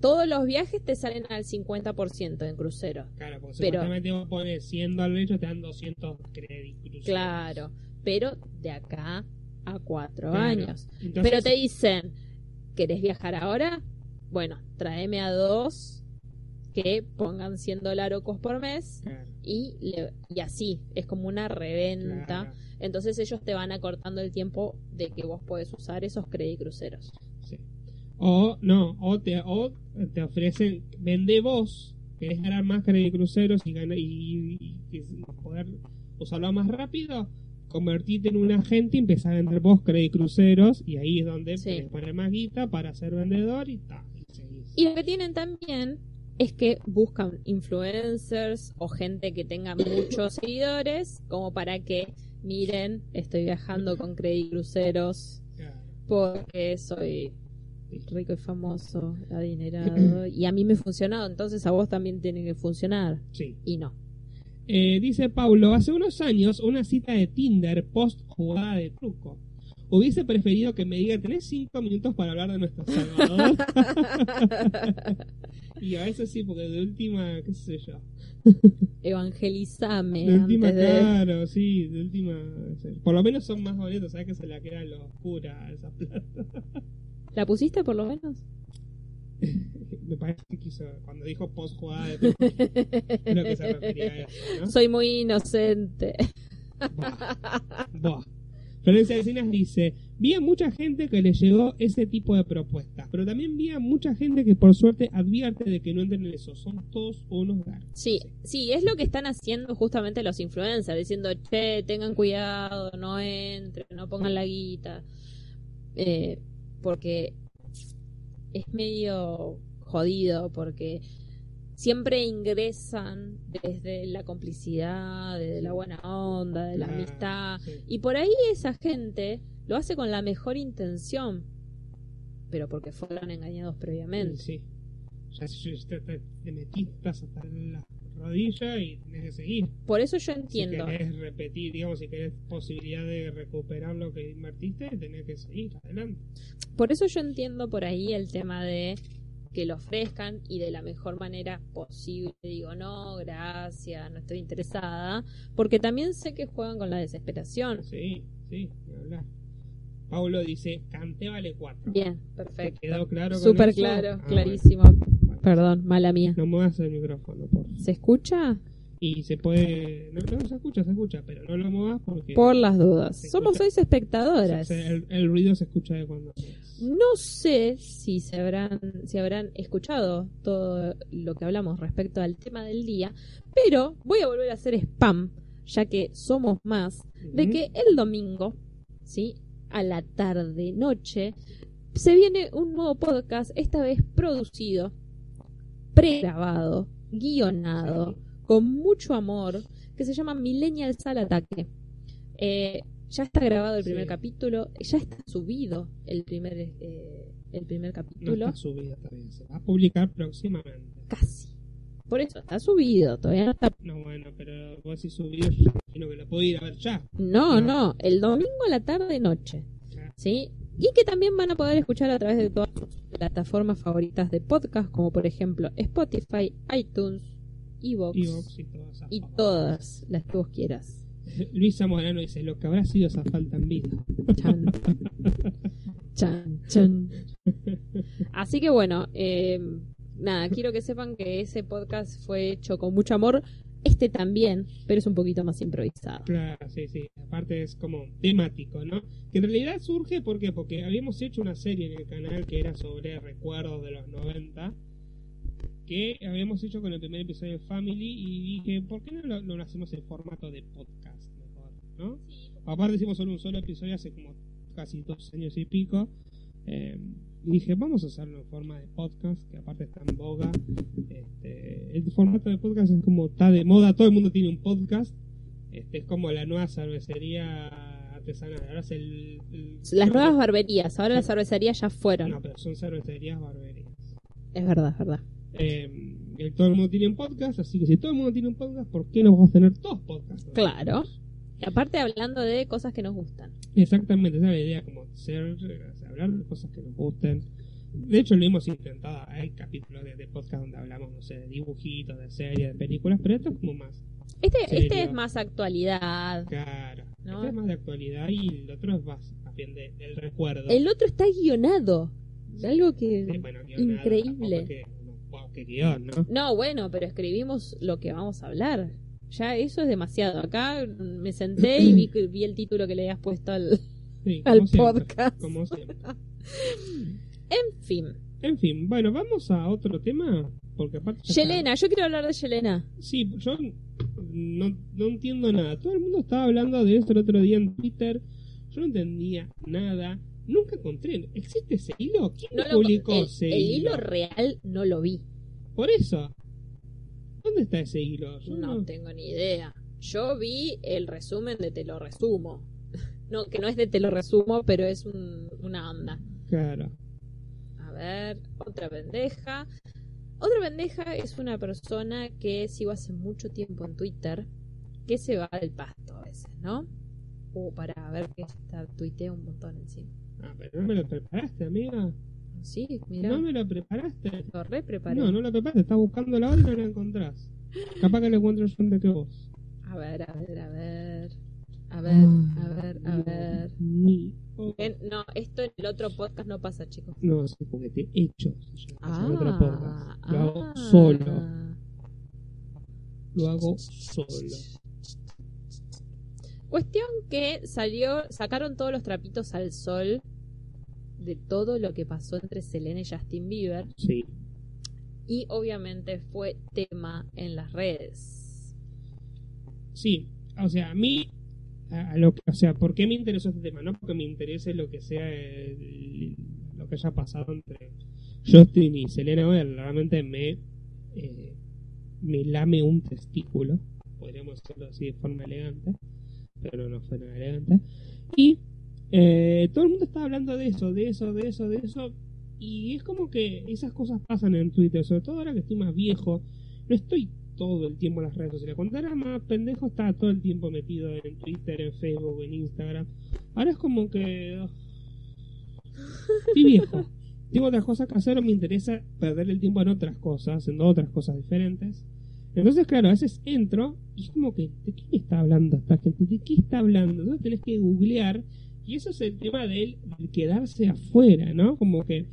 Todos los viajes te salen al 50% en crucero.
Claro, porque
Pero-
supuestamente vos pones 100 dólares, te dan 200 créditos.
Claro, pero de acá a cuatro
Claro.
años.
Entonces,
Pero te dicen, ¿querés viajar ahora? Bueno, tráeme a dos que pongan 100 dólares por mes
Claro,
y, le- y así, es como una reventa.
claro,
Entonces ellos te van acortando el tiempo de que vos puedes usar esos créditos cruceros.
sí. O no, o te, o te ofrecen, vende vos, querés ganar más créditos cruceros y, ganar, y, y- y poder usarlo más rápido, convertirte en un agente y empezar a vender vos créditos cruceros y ahí es donde
Sí.
que poner más guita para ser vendedor y tal. Y
lo que tienen también es que buscan influencers o gente que tenga muchos seguidores como para que miren, estoy viajando con créditos cruceros porque soy rico y famoso, adinerado y a mí me ha funcionado, entonces a vos también tiene que funcionar
Sí.
y no.
Eh, dice Paulo, hace unos años una cita de Tinder post jugada de truco. Hubiese preferido que me diga, tenés cinco minutos para hablar de nuestro Salvador. y a veces sí, porque de última, qué sé yo.
Evangelizame
De última,
antes de...
claro, sí, de última. Por lo menos son más bonitos, ¿sabes? Que se la queda lo oscura esa plata.
¿La pusiste por lo menos?
me parece que quiso, cuando dijo post jugada de creo que se refería a eso, ¿no?
Soy muy inocente.
Florencia Encinas dice, vi a mucha gente que le llegó ese tipo de propuestas, pero también vi a mucha gente que por suerte advierte de que no entren en eso, son todos unos garcas.
Sí, sí, es lo que están haciendo justamente los influencers, diciendo, che, tengan cuidado, no entren, no pongan la guita. Eh, porque es medio jodido, porque siempre ingresan desde la complicidad, desde la buena onda, de la amistad.
sí.
Y por ahí esa gente lo hace con la mejor intención, pero porque fueron engañados previamente.
Sí. Ya si te, te metiste hasta la rodilla y tenés que seguir.
Por eso yo entiendo.
Si querés repetir, digamos, si querés posibilidad de recuperar lo que invertiste, tenés que seguir adelante.
Por eso yo entiendo por ahí el tema de que lo ofrezcan y de la mejor manera posible. Digo, no, gracias, no estoy interesada. Porque también sé que juegan con la desesperación.
Sí, sí, hablar. Paulo dice, cante vale 4.
Bien, perfecto.
¿Quedó claro con
Súper claro,
Ah,
clarísimo.
bueno.
Perdón, mala mía.
No muevas el micrófono, por.
¿Se escucha?
Y se puede... No, no, se escucha, se escucha, pero no lo muevas porque...
Por las dudas. Somos seis espectadoras.
el, el ruido se escucha de cuando...
No sé si se habrán, si habrán escuchado todo lo que hablamos respecto al tema del día, pero voy a volver a hacer spam, ya que somos más, de que el domingo, ¿sí? A la tarde, noche, se viene un nuevo podcast, esta vez producido, pregrabado, guionado, con mucho amor, que se llama Millennials al Ataque. Eh, ya está grabado el primer
Sí.
capítulo, ya está subido el primer, eh, el primer
No
capítulo.
está subido todavía, se va a publicar próximamente.
Casi. Por eso está subido, todavía no está.
No, bueno, pero vos si subido, imagino que lo puedo ir a ver ya.
No,
No.
no, el domingo a la tarde noche.
Ya.
¿Sí? Y que también van a poder escuchar a través de todas sus plataformas favoritas de podcast, como por ejemplo Spotify, iTunes, Evox
Evox y todas
y las que vos quieras.
Luis Zamorano dice, lo que habrá sido esa falta en vida.
Chan. Chan, chan. Así que bueno, eh, nada, quiero que sepan que ese podcast fue hecho con mucho amor. Este también, pero es un poquito más improvisado.
Claro, sí, sí. Aparte es como temático, ¿no? Que en realidad surge ¿por qué? porque habíamos hecho una serie en el canal que era sobre recuerdos de los 90 que habíamos hecho con el primer episodio de Family y dije, ¿por qué no lo, hacemos en formato de podcast mejor, ¿no? Aparte hicimos solo un solo episodio hace como casi dos años y pico, Eh, y dije, vamos a hacerlo en forma de podcast, que aparte está en boga. Este, el formato de podcast es como está de moda, todo el mundo tiene un podcast. Este, es como la nueva cervecería artesanal. Ahora es el, el-
Las nuevas barberías, ahora las cervecerías ya fueron.
No, pero son cervecerías barberías.
Es verdad, es verdad.
Eh, eh, todo el mundo tiene un podcast, así que si todo el mundo tiene un podcast, ¿por qué no vamos a tener todos podcasts?
Claro. Y aparte hablando de cosas que nos gustan.
Exactamente, esa es la idea, como ser, sea, hablar de cosas que nos gusten. De hecho, lo hemos intentado. Hay capítulos de, de podcast donde hablamos, no sé, de dibujitos, de series, de películas, pero esto es como más
Este,
Serio.
este es más actualidad.
caro.
No.
Este es más de actualidad y el otro es más, más bien de- del recuerdo.
El otro está guionado. Algo que...
Sí, bueno, guionado,
increíble.
Que, guion, ¿no?
No, bueno, pero escribimos lo que vamos a hablar. Ya eso es demasiado. Acá me senté y vi, vi el título que le habías puesto al,
Sí,
al
como siempre,
podcast.
Como siempre.
En fin.
En fin, bueno, vamos a otro tema. Porque aparte. está-
Yelena, yo quiero hablar de Yelena.
Sí, yo no, no entiendo nada. Todo el mundo estaba hablando de esto el otro día en Twitter. Yo no entendía nada. Nunca encontré. ¿Existe ese hilo? ¿Quién
No lo-
publicó
el,
ese
el hilo real no lo vi.
Por eso. ¿Dónde está ese hilo? Yo
No tengo ni idea. Yo vi el resumen de Te lo resumo. No, que no es de Te lo resumo, pero es un- una onda.
Claro.
A ver, otra pendeja. Otra pendeja es una persona que sigo hace mucho tiempo en Twitter, que se va del pasto a veces, ¿no? O para ver que está, tuitea un montón encima.
Ah, pero no me lo preparaste, amiga.
Sí, mira,
No me lo preparaste.
lo re preparé.
No, no lo preparaste. Estás buscando la hora y no la encontrás. Capaz que lo encuentro yo antes que vos.
A ver, a ver, a ver. A ver, a ver, a ver. No, esto en el otro podcast no pasa, chicos.
No, sí, porque te echo. se llama,
Ah,
otro podcast. Lo hago
ah.
solo. Lo hago solo.
Cuestión que salió, sacaron todos los trapitos al sol de todo lo que pasó entre Selena y Justin Bieber
Sí.
y obviamente fue tema en las redes.
Sí, o sea, a mí, a a lo que, o sea, ¿por qué me interesó este tema? No porque me interese lo que sea, el- lo que haya pasado entre Justin y Selena realmente me, eh, me lame un testículo, podríamos decirlo así de forma elegante, pero no fue nada elegante. Y eh, todo el mundo está hablando de eso, de eso, de eso, de eso, y es como que esas cosas pasan en Twitter, sobre todo ahora que estoy más viejo, no estoy todo el tiempo en las redes sociales. Cuando era más pendejo estaba todo el tiempo metido en Twitter, en Facebook, en Instagram. Ahora es como que... Estoy viejo. Tengo otras cosas que hacer o me interesa perder el tiempo en otras cosas, haciendo otras cosas diferentes. Entonces, claro, a veces entro y es como que, ¿de me está hablando esta gente? ¿De qué está hablando? Entonces tenés que googlear y eso es el tema del, del quedarse afuera, ¿no? Como que...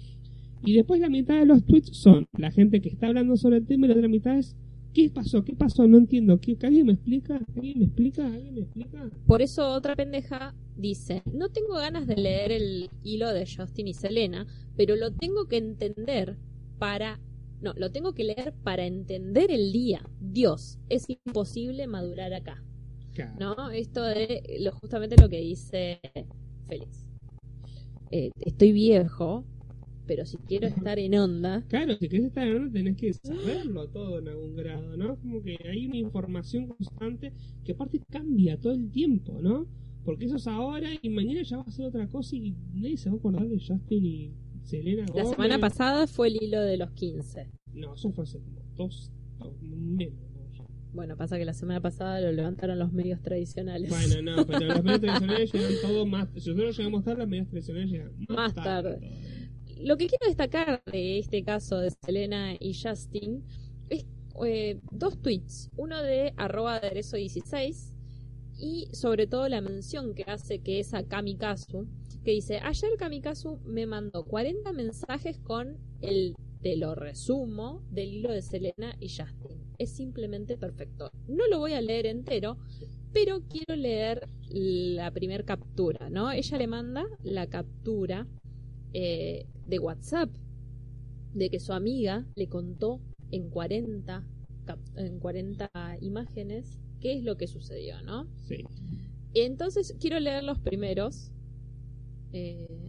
Y después la mitad de los tweets son la gente que está hablando sobre el tema y la otra mitad es ¿Qué pasó? ¿Qué pasó? No entiendo. ¿Qué, que ¿Alguien me explica? ¿Alguien me explica? ¿Alguien me explica?
Por eso otra pendeja dice, no tengo ganas de leer el hilo de Justin y Selena, pero lo tengo que entender para... No, lo tengo que leer para entender el día. Dios, es imposible madurar acá.
Claro.
¿No? Esto de lo, justamente lo que dice Félix. Eh, estoy viejo, pero si quiero estar en onda,
Claro, si querés estar en onda tenés que saberlo todo en algún grado, ¿no? Como que hay una información constante que aparte cambia todo el tiempo, ¿no? Porque eso es ahora y mañana ya va a ser otra cosa y nadie se va a acordar de Justin y Selena
la semana pasada fue el hilo de los 15.
No, eso fue hace como dos, dos meses.
Bueno, pasa que la semana pasada lo levantaron los medios tradicionales.
Bueno, no, pero los medios tradicionales llegan todo más. Si nosotros llegamos tarde, los medios tradicionales llegan más,
Más tarde. Lo que quiero destacar de este caso de Selena y Justin es eh, dos tweets. Uno de arroba aderezo 16 y sobre todo la mención que hace que es a Kamikazu, que dice, ayer Kamikazu me mandó 40 mensajes con el te lo resumo del hilo de Selena y Justin. Es simplemente perfecto. No lo voy a leer entero, pero quiero leer la primer captura, ¿no? Ella le manda la captura eh, de WhatsApp de que su amiga le contó en 40 cap- en 40 imágenes qué es lo que sucedió, ¿no?
Sí.
Entonces quiero leer los primeros. Eh,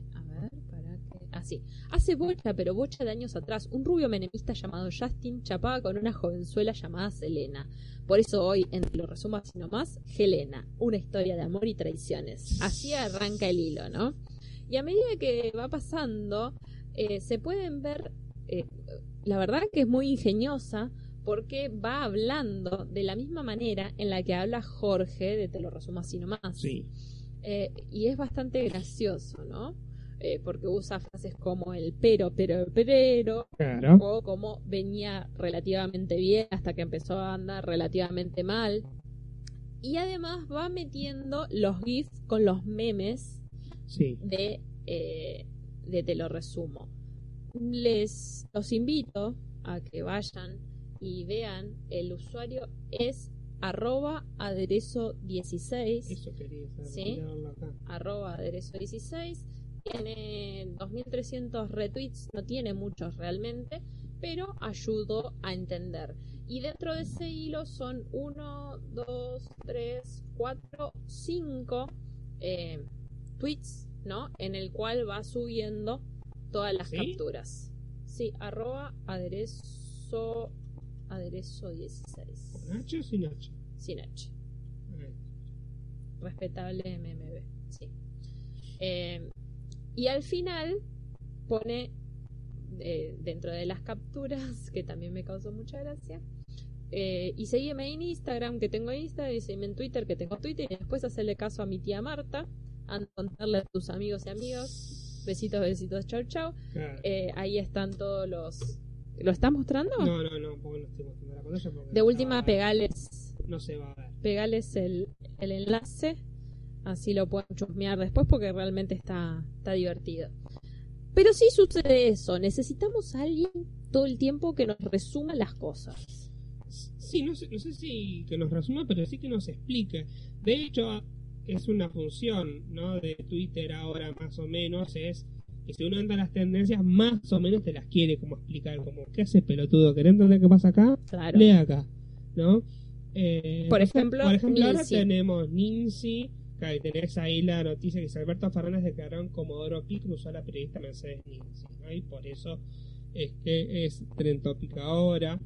Hace bocha, pero bocha de años atrás, un rubio menemista llamado Justin chapaba con una jovenzuela llamada Selena. Por eso hoy, en Te lo resumo así nomás, Helena, una historia de amor y traiciones. Así arranca el hilo, ¿no? Y a medida que va pasando, eh, se pueden ver, eh, la verdad que es muy ingeniosa, porque va hablando de la misma manera en la que habla Jorge, de Te lo resumo así nomás.
Sí.
Eh, y es bastante gracioso, ¿no? Eh, porque usa frases como el pero, pero, pero,
Claro.
o como venía relativamente bien hasta que empezó a andar relativamente mal. Y además va metiendo los GIFs con los memes
Sí.
de, eh, de Te lo resumo. Les los invito a que vayan y vean, el usuario es arroba aderezo 16
Eso quería saber.
Sí. arroba aderezo 16 tiene 2300 retweets no tiene muchos realmente pero ayudó a entender y dentro de ese hilo son 1, 2, 3, 4, 5 eh, tweets ¿no? en el cual va subiendo todas las
¿Sí?
capturas sí, arroba aderezo aderezo 16
¿Con H o sin H?
sin H respetable MMB, sí. Eh, y al final pone eh, dentro de las capturas, que también me causó mucha gracia, eh, y seguime en Instagram, que tengo Instagram, y seguime en Twitter, que tengo Twitter, y después hacerle caso a mi tía Marta, a contarle a tus amigos y amigos, besitos, besitos, chau, chau.
Claro.
Eh, ahí están todos los... ¿Lo estás mostrando?
No, no, no, porque no estoy mostrando la pantalla. porque
De última, pegales
No se va a ver.
pegales el, el enlace, así lo pueden chusmear después porque realmente está, está divertido. Pero sí sucede eso, necesitamos a alguien todo el tiempo que nos resuma las cosas.
Sí, no sé, no sé si que nos resuma, pero sí que nos explique. De hecho, es una función ¿no? de Twitter ahora más o menos, es que si uno entra en las tendencias, más o menos te las quiere como explicar, como, ¿qué haces pelotudo? ¿Querés entender qué pasa acá?
Claro.
Lee acá, ¿no? Eh,
Por ejemplo,
por ejemplo ahora tenemos Nincy, ahí tenés ahí la noticia que Alberto Fernández declaró en Comodoro Pi cruzó a la periodista Mercedes ¿no? Y por eso es que es tren topic ahora.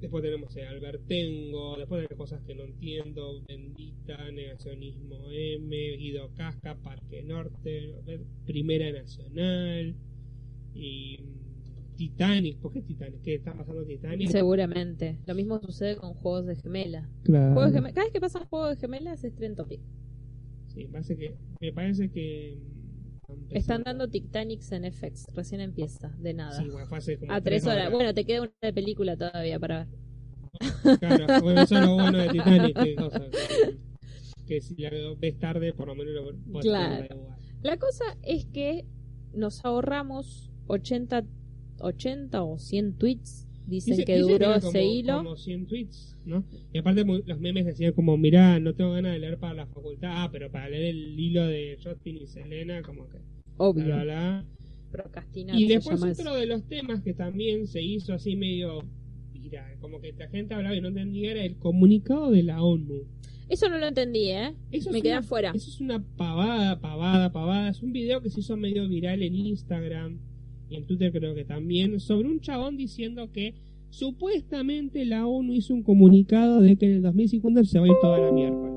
Después tenemos el Albertengo, después tenemos cosas que no entiendo, Bendita, Negacionismo M, Guido Casca, Parque Norte, Primera Nacional y Titanic, ¿por qué Titanic? ¿Qué está pasando Titanic?
Seguramente. Lo mismo sucede con juegos de gemela.
Claro.
Juegos de geme- Cada vez que pasan juegos de gemelas es trend topic.
Sí, me parece que, me parece que mm,
Están dando Titanics en FX. Recién empieza, de nada.
Sí, bueno, fue hace como
a tres horas. Bueno, te queda una de película todavía para ver.
Claro, bueno, eso es lo bueno de Titanic, que, cosa, que, que si la ves tarde, por lo menos lo podés
Claro.
igual.
La cosa es que nos ahorramos 80, 80 o 100 tweets. Dicen
Dice-
que
dice
duró ese hilo.
Como 100 tweets, ¿no? Y aparte los memes decían como, mirá, no tengo ganas de leer para la facultad, ah, pero para leer el hilo de Justin y Selena, como que...
Obvio.
Bla, bla, bla.
Procrastinar
Y después otro de los temas que también se hizo así medio viral, como que la gente hablaba y no entendía, era el comunicado de la ONU.
Eso no lo entendí, ¿eh?
Eso
Me quedé afuera.
Eso es una pavada, pavada, pavada. Es un video que se hizo medio viral en Instagram y en Twitter creo que también, sobre un chabón diciendo que supuestamente la ONU hizo un comunicado de que en el 2050 se va a ir toda la miércoles.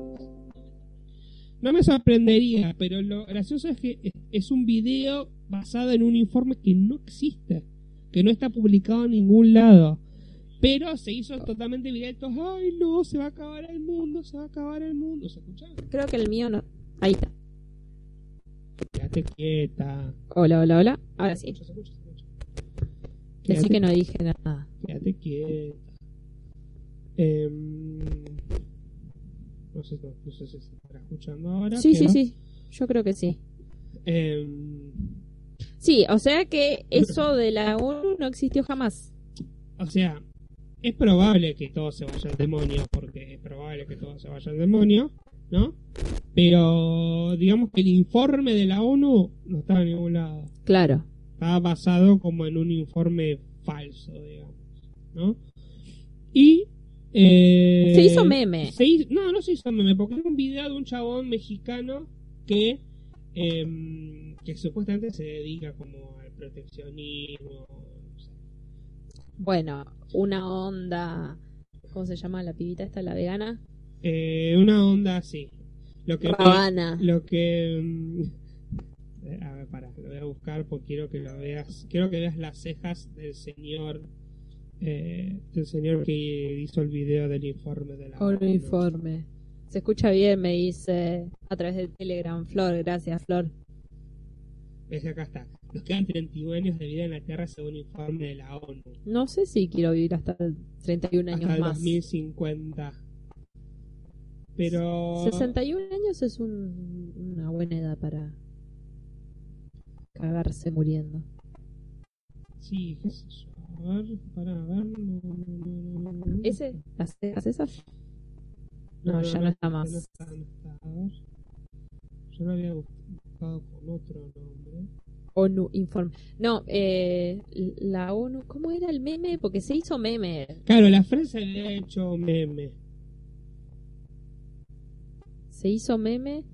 No me sorprendería, pero lo gracioso es que es- un video basado en un informe que no existe, que no está publicado en ningún lado. Pero se hizo totalmente viral. Ay no, se va a acabar el mundo, se va a acabar el mundo. ¿Se escucha?
Creo que el mío no. Ahí está.
Quédate quieta.
Hola, hola, hola. Ahora sí.
Escucha, se escucha.
Decí
Quédate,
que no dije nada.
quédate quieta. Em, no, sé, no, no sé si se estará escuchando ahora.
Sí, sí,
pero,
sí. Yo creo que sí.
em,
Sí, o sea que eso de la ONU no existió jamás.
o sea, es probable que todo se vaya al demonio, porque es probable que todo se vaya al demonio, ¿no? Pero digamos que el informe de la ONU no estaba en ningún lado.
Claro.
estaba basado como en un informe falso, digamos, ¿no? Y eh,
Se hizo meme.
se hizo- no, no se hizo meme, porque era un video de un chabón mexicano que em, que supuestamente se dedica como al proteccionismo. no sé.
Bueno, una onda. ¿Cómo se llama la pibita esta, la vegana?
Eh, una onda así. Lo que, lo que mm, a ver, para, lo voy a buscar porque quiero que lo veas. Quiero que veas las cejas del señor eh, del señor que hizo el video del informe de la ONU.
Uniforme. Se escucha bien, me dice a través de Telegram. Flor, gracias, Flor.
Ves que acá está. Nos quedan 31 años de vida en la Tierra según informe de la ONU.
No sé si quiero vivir hasta 31 años
hasta el
más.
2050. Pero
61 años es un- una buena edad para cagarse muriendo.
sí, qué sé yo. A ver, para ver. no, no, no, no, no.
¿Ese? ¿Las cejas esas?
No,
No,
no,
ya
no
no está
No
más.
está, no está. A ver. Yo lo había buscado con otro nombre.
ONU Informe. No, eh, la ONU, ¿cómo era el meme? Porque se hizo meme.
Claro, la frase había hecho meme.
Se hizo meme.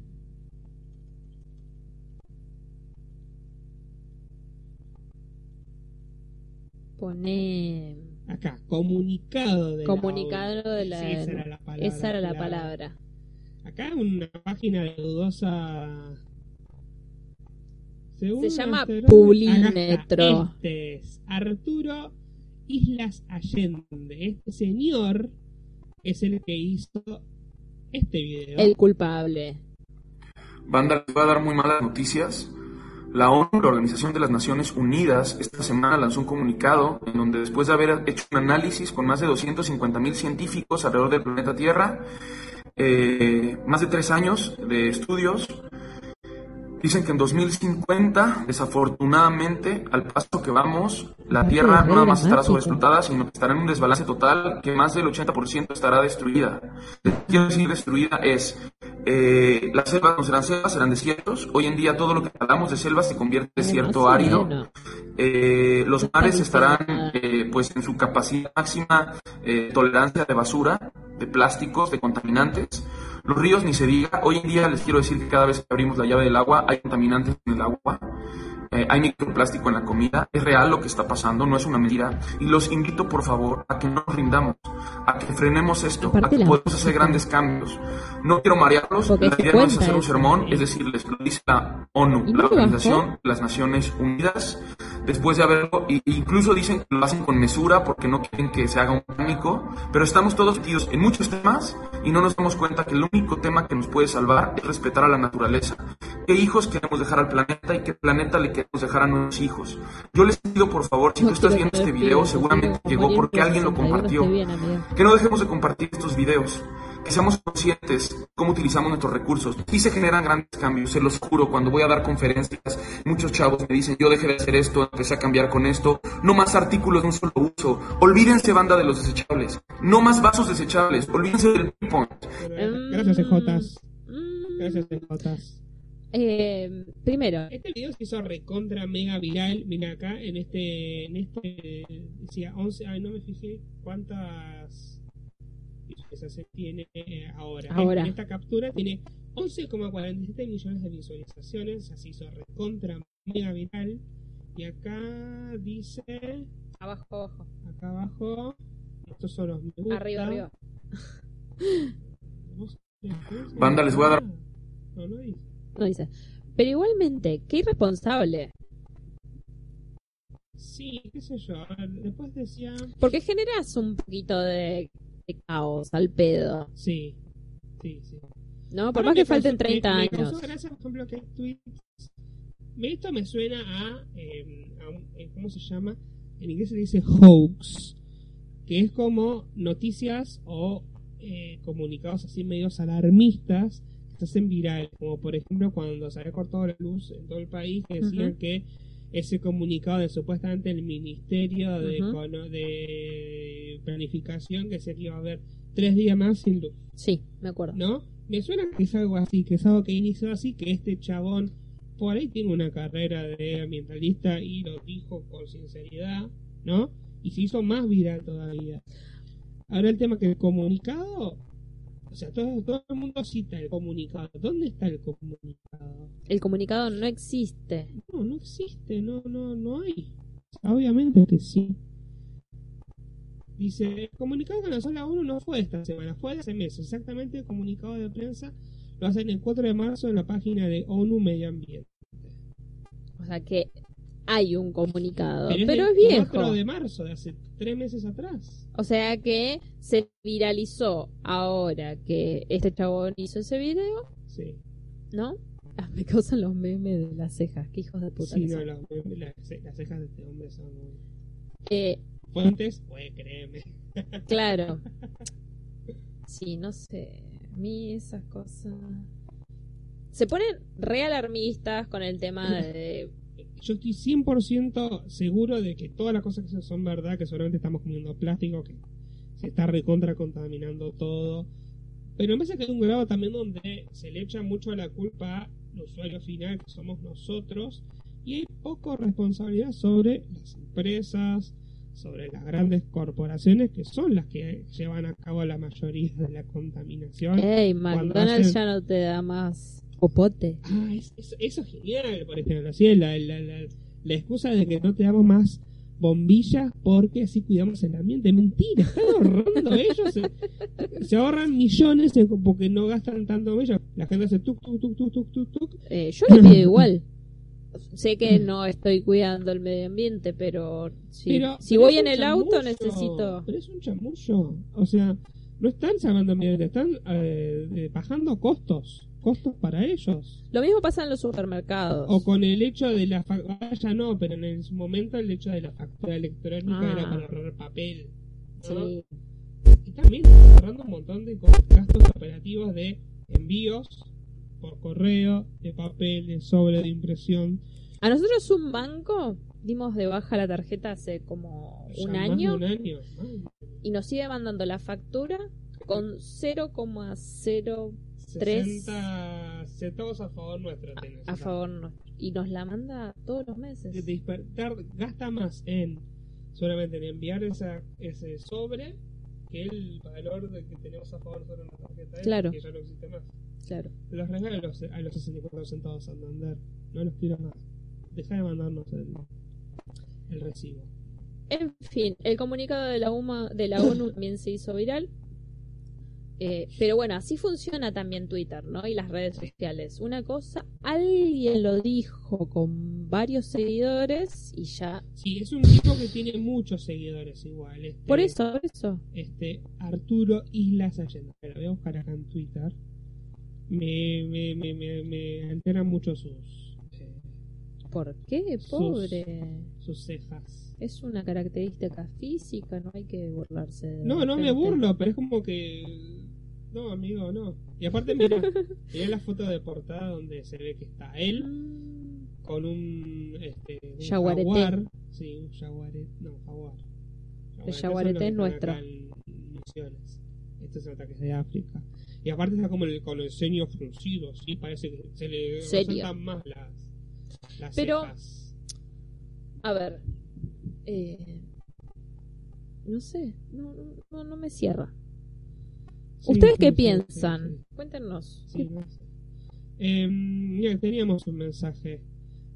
Pone
Acá, comunicado de
comunicado
la
de la,
Sí, esa era la palabra.
esa era la
clave.
palabra.
Acá una página de dudosa. Según
Se llama
está. Este es Arturo Islas Allende. Este señor es el que hizo este video.
El culpable.
Voy a dar muy malas noticias. La ONU, la Organización de las Naciones Unidas, esta semana lanzó un comunicado en donde después de haber hecho un análisis con más de 250.000 científicos alrededor del planeta Tierra, eh, más de tres años de estudios, dicen que en 2050, desafortunadamente, al paso que vamos, la Tierra no nada más estará sobreexplotada, sino que estará en un desbalance total, que más del 80% estará destruida. Quiero decir destruida es eh, las selvas no serán selvas, serán desiertos. Hoy en día todo lo que hablamos de selvas se convierte en desierto árido. Eh, los mares estarán eh, pues en su capacidad máxima eh, tolerancia de basura, de plásticos, de contaminantes. Los ríos ni se diga. Hoy en día les quiero decir que cada vez que abrimos la llave del agua hay contaminantes en el agua. Eh, hay microplástico en la comida. Es real lo que está pasando, no es una mentira. Y los invito por favor a que no nos rindamos, a que frenemos esto, a que
música.
hacer grandes cambios. No quiero marearlos,
Porque
la idea no es hacer un
eso.
sermón, es decirles, lo dice la ONU,
¿Y no
la? Organización de las Naciones Unidas, después de haberlo, y incluso dicen que lo hacen con mesura porque no quieren que se haga un pánico, pero estamos todos metidos en muchos temas y no nos damos cuenta que el único tema que nos puede salvar es respetar a la naturaleza. ¿Qué hijos queremos dejar al planeta y qué planeta le queremos dejar a nuestros hijos? Yo les pido por favor, si
No
tú estás viendo este video, seguramente llegó porque
por
alguien lo
61
compartió. Que no dejemos de compartir estos videos, seamos conscientes de cómo utilizamos nuestros recursos. Sí se generan grandes cambios, se los juro. Cuando voy a dar conferencias, muchos chavos me dicen, yo dejé de hacer esto, empecé a cambiar con esto. No más artículos de un solo uso. Olvídense, banda, de los desechables. No más vasos desechables. Olvídense del ping-pong.
Gracias, EJs. Gracias, EJs.
eh, primero,
Este video se hizo recontra mega viral. Mira acá, en este. En este. Decía 11. Ay, no me fijé cuántas. Visualizaciones tiene eh, ahora.
Ahora.
En esta captura tiene 11,47 millones de visualizaciones. O sea, se hizo recontra mega viral. Y acá dice.
abajo, abajo.
Acá abajo. Estos son los me gusta.
Arriba, arriba.
Banda, les voy a dar-
No, no dice.
No dice. Pero igualmente, qué irresponsable.
Sí, qué sé yo. A ver, después decía.
Porque generas un poquito de, de caos al pedo.
Sí, sí, sí.
¿No? Por más que
me
falten
causó-
30
me, Me
años.
causó gracia, por ejemplo, que hay tweets. me- Esto me suena a, eh, a un- eh, ¿Cómo se llama? En inglés se dice hoax. Que es como noticias o eh, comunicados así medios alarmistas que se hacen viral. Como por ejemplo cuando se había cortado la luz en todo el país, que decían que ese comunicado de supuestamente el Ministerio de, Planificación que decía que iba a haber tres días más sin luz.
Sí, me acuerdo.
¿no? Me suena que es algo así, que es algo que inició así, que este chabón por ahí tiene una carrera de ambientalista y lo dijo con sinceridad, ¿no? Y se hizo más viral todavía. Ahora el tema que el comunicado O sea, todo, todo el mundo cita el comunicado. ¿Dónde está el comunicado?
El comunicado no existe.
No, no existe, no, no, no hay. Obviamente que sí. Dice, el comunicado lanzó la ONU no fue esta semana, fue hace meses. Exactamente el comunicado de prensa lo hacen el 4 de marzo en la página de ONU Medio Ambiente.
O sea que hay un comunicado, pero,
del
es viejo.
4 de marzo, de hace tres meses atrás.
O sea que se viralizó ahora que este chabón hizo ese video,
Sí,
¿no? Ah, me causan los memes de las cejas, qué hijos de puta.
sí no,
son.
los- las, las cejas de este hombre son muy...
Eh,
Fuentes, pues créeme.
claro. Sí, no sé. A mí esas cosas. Se ponen re alarmistas con el tema de.
Yo estoy 100% seguro de que todas las cosas que son- son verdad, que seguramente estamos comiendo plástico, que se está recontra contaminando todo. Pero me parece que hay un grado también donde se le echa mucho la culpa al usuario final, que somos nosotros, y hay poco responsabilidad sobre las empresas, sobre las grandes corporaciones, que son las que llevan a cabo la mayoría de la contaminación.
Ey, McDonald's
hacen-
ya no te da más popote.
Ah, es- es- eso es genial, por ejemplo. Así la, la, la, la excusa de que no te damos más bombillas porque así cuidamos el ambiente. Mentira, están ahorrando ellos. Se, se ahorran millones porque no gastan tanto bombillas. La gente hace tuk, tuk, tuk, tuk, tuk, tuk.
Eh, yo le pido igual. Sé que no estoy cuidando el medio ambiente, pero si,
Pero-
si
pero
voy en el auto necesito.
Pero es un chamullo. O sea, no están salvando el medio ambiente, están eh, eh, bajando costos. Costos para ellos.
Lo mismo pasa en los supermercados.
O con el hecho de la fa- ah, ya no, pero en su momento el hecho de la factura electrónica
Ah.
era para ahorrar papel. ¿no?
Sí.
Y también ahorrando un montón de gastos operativos de envíos por correo, de papel, de sobre de impresión.
A nosotros un banco dimos de baja la tarjeta hace como
Ya
un año
un año.
Y nos sigue mandando la factura con 0,0 Tres.
60 centavos a favor nuestro. tenés.
a favor nuestro. Y nos la manda todos los meses.
De despertar, gasta más en solamente en enviar esa, ese sobre que el valor de que tenemos a favor sobre una tarjeta
Claro.
que ya no existe más.
Claro.
Los regalo a los, a los 64 centavos Santander. No los quiero más. Deja de mandarnos el, el recibo.
En fin, el comunicado de la, UMA, de la ONU también se hizo viral. Eh, pero bueno, así funciona también Twitter, ¿no? Y las redes sociales. Una cosa, alguien lo dijo con varios seguidores y ya.
Sí, es un tipo que tiene muchos seguidores igual. Este,
Por eso, por eso.
Este, Arturo Islas Allende. Lo voy a buscar acá en Twitter. Me, me, me, me, me alteran mucho sus, eh,
¿Por qué? Pobre.
sus cejas.
Es una característica física, no hay que burlarse de
No, no me burlo, pero es como que. No, amigo, no. Y aparte, mira, mirá la foto de portada donde se ve que está él
Mm,
con un. Este, un jaguar. Sí, un jaguaret. No, jaguar.
El
que
es nuestro.
Este es el ataque de África. Y aparte está como el, con el ceño fruncido, ¿sí? Parece que se le resaltan más las, las
Pero-
cejas.
A ver. eh, no sé, no, no, no me cierra.
Sí,
¿Ustedes qué piensan?
sí.
Cuéntenos.
Sí, no sé. Eh, mira, teníamos un mensaje.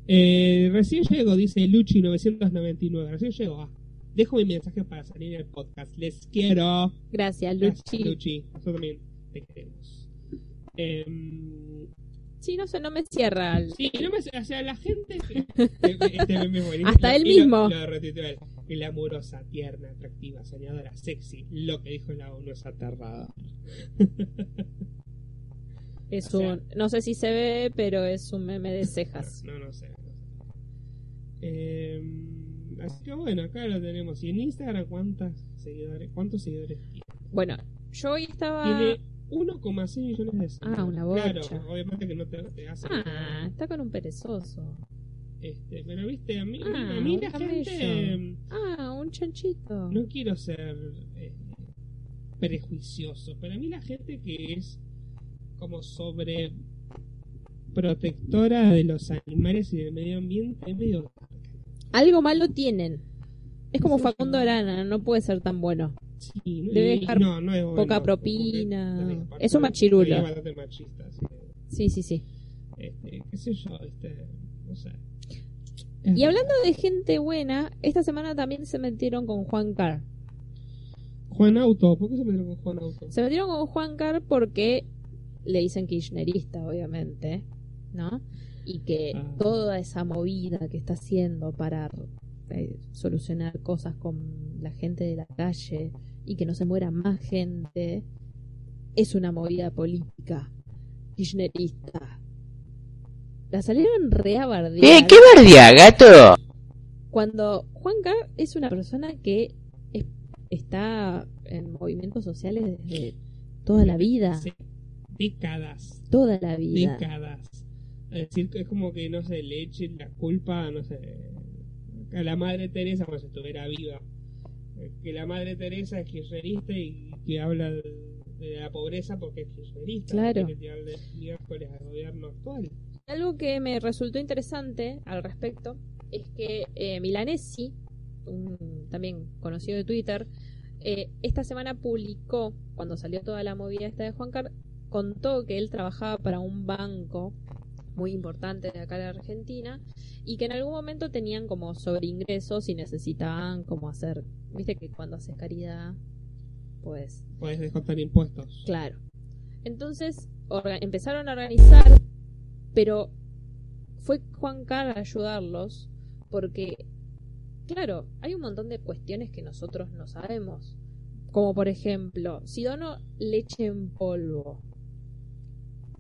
Eh, recién llego, dice Luchi999. Recién llego. Ah, dejo mi mensaje para salir en el podcast. Les quiero.
Gracias,
Gracias,
Luchi.
Luchi. Nosotros también te queremos. Eh,
Sí, no sé, no me cierra. el-
sí, no me, o sea, la gente. este meme es buenísimo.
Hasta él
Y lo-
mismo.
Lo, él. Glamurosa, tierna, atractiva, soñadora, sexy. Lo que dijo la ONU es aterrador.
Es
o sea-
un, no sé si se ve, pero es un meme de cejas.
No, no sé. no sé. Eh, así que bueno, acá lo tenemos. Y en Instagram, ¿cuántas seguidores, ¿cuántos seguidores tiene?
Bueno, yo hoy estaba.
Tiene 1,6 millones de seguidores.
Ah, una
Claro,
bocha.
obviamente que no te, te hace.
Ah, está con un perezoso.
Este, pero viste, a mí,
Ah,
a mí la gente.
Ah, un chanchito.
No quiero ser eh, prejuicioso, pero a mí la gente que es como sobre protectora de los animales y del medio ambiente es medio
Algo malo tienen. Es como
Sí,
Facundo. Arana, no puede ser tan bueno.
Sí,
Debe dejar
no, no es bueno,
poca propina. Es un machirulo.
Es bastante machista, sí.
Sí, sí, sí.
Este, qué sé yo, este, no sé.
Y hablando de gente buena, esta semana también se metieron con Juan Carr.
Juan Auto, ¿por qué se metieron con Juan Auto?
Se metieron con Juan Carr porque le dicen kirchnerista, obviamente, ¿no? Y que
Ah.
toda esa movida que está haciendo para eh, solucionar cosas con la gente de la calle y que no se muera más gente es una movida política kirchnerista. La salieron re a bardear.
Eh, ¿qué bardea, gato?
Cuando Juan Carr es una persona que es- está en movimientos sociales desde toda la vida,
Sí, décadas,
toda la vida.
décadas. Es decir, que es como que, no sé, le echen la culpa, no sé, a la Madre Teresa como si estuviera viva. Eh, Que la Madre Teresa es kirchnerista y que habla de, de la pobreza porque es kirchnerista.
Claro.
Tiene que tirarle miércoles al gobierno actual.
Algo que me resultó interesante al respecto es que eh, Milanesi, un también conocido de Twitter, eh, esta semana publicó, cuando salió toda la movida esta de Juan Carr, contó que él trabajaba para un banco muy importante de acá de Argentina y que en algún momento tenían como sobreingresos y necesitaban como hacer, viste que cuando haces caridad, pues
Puedes descontar impuestos.
Claro. Entonces empezaron a organizar, pero fue Juan Carr a ayudarlos porque, claro, hay un montón de cuestiones que nosotros no sabemos. Como por ejemplo, si dono leche en polvo,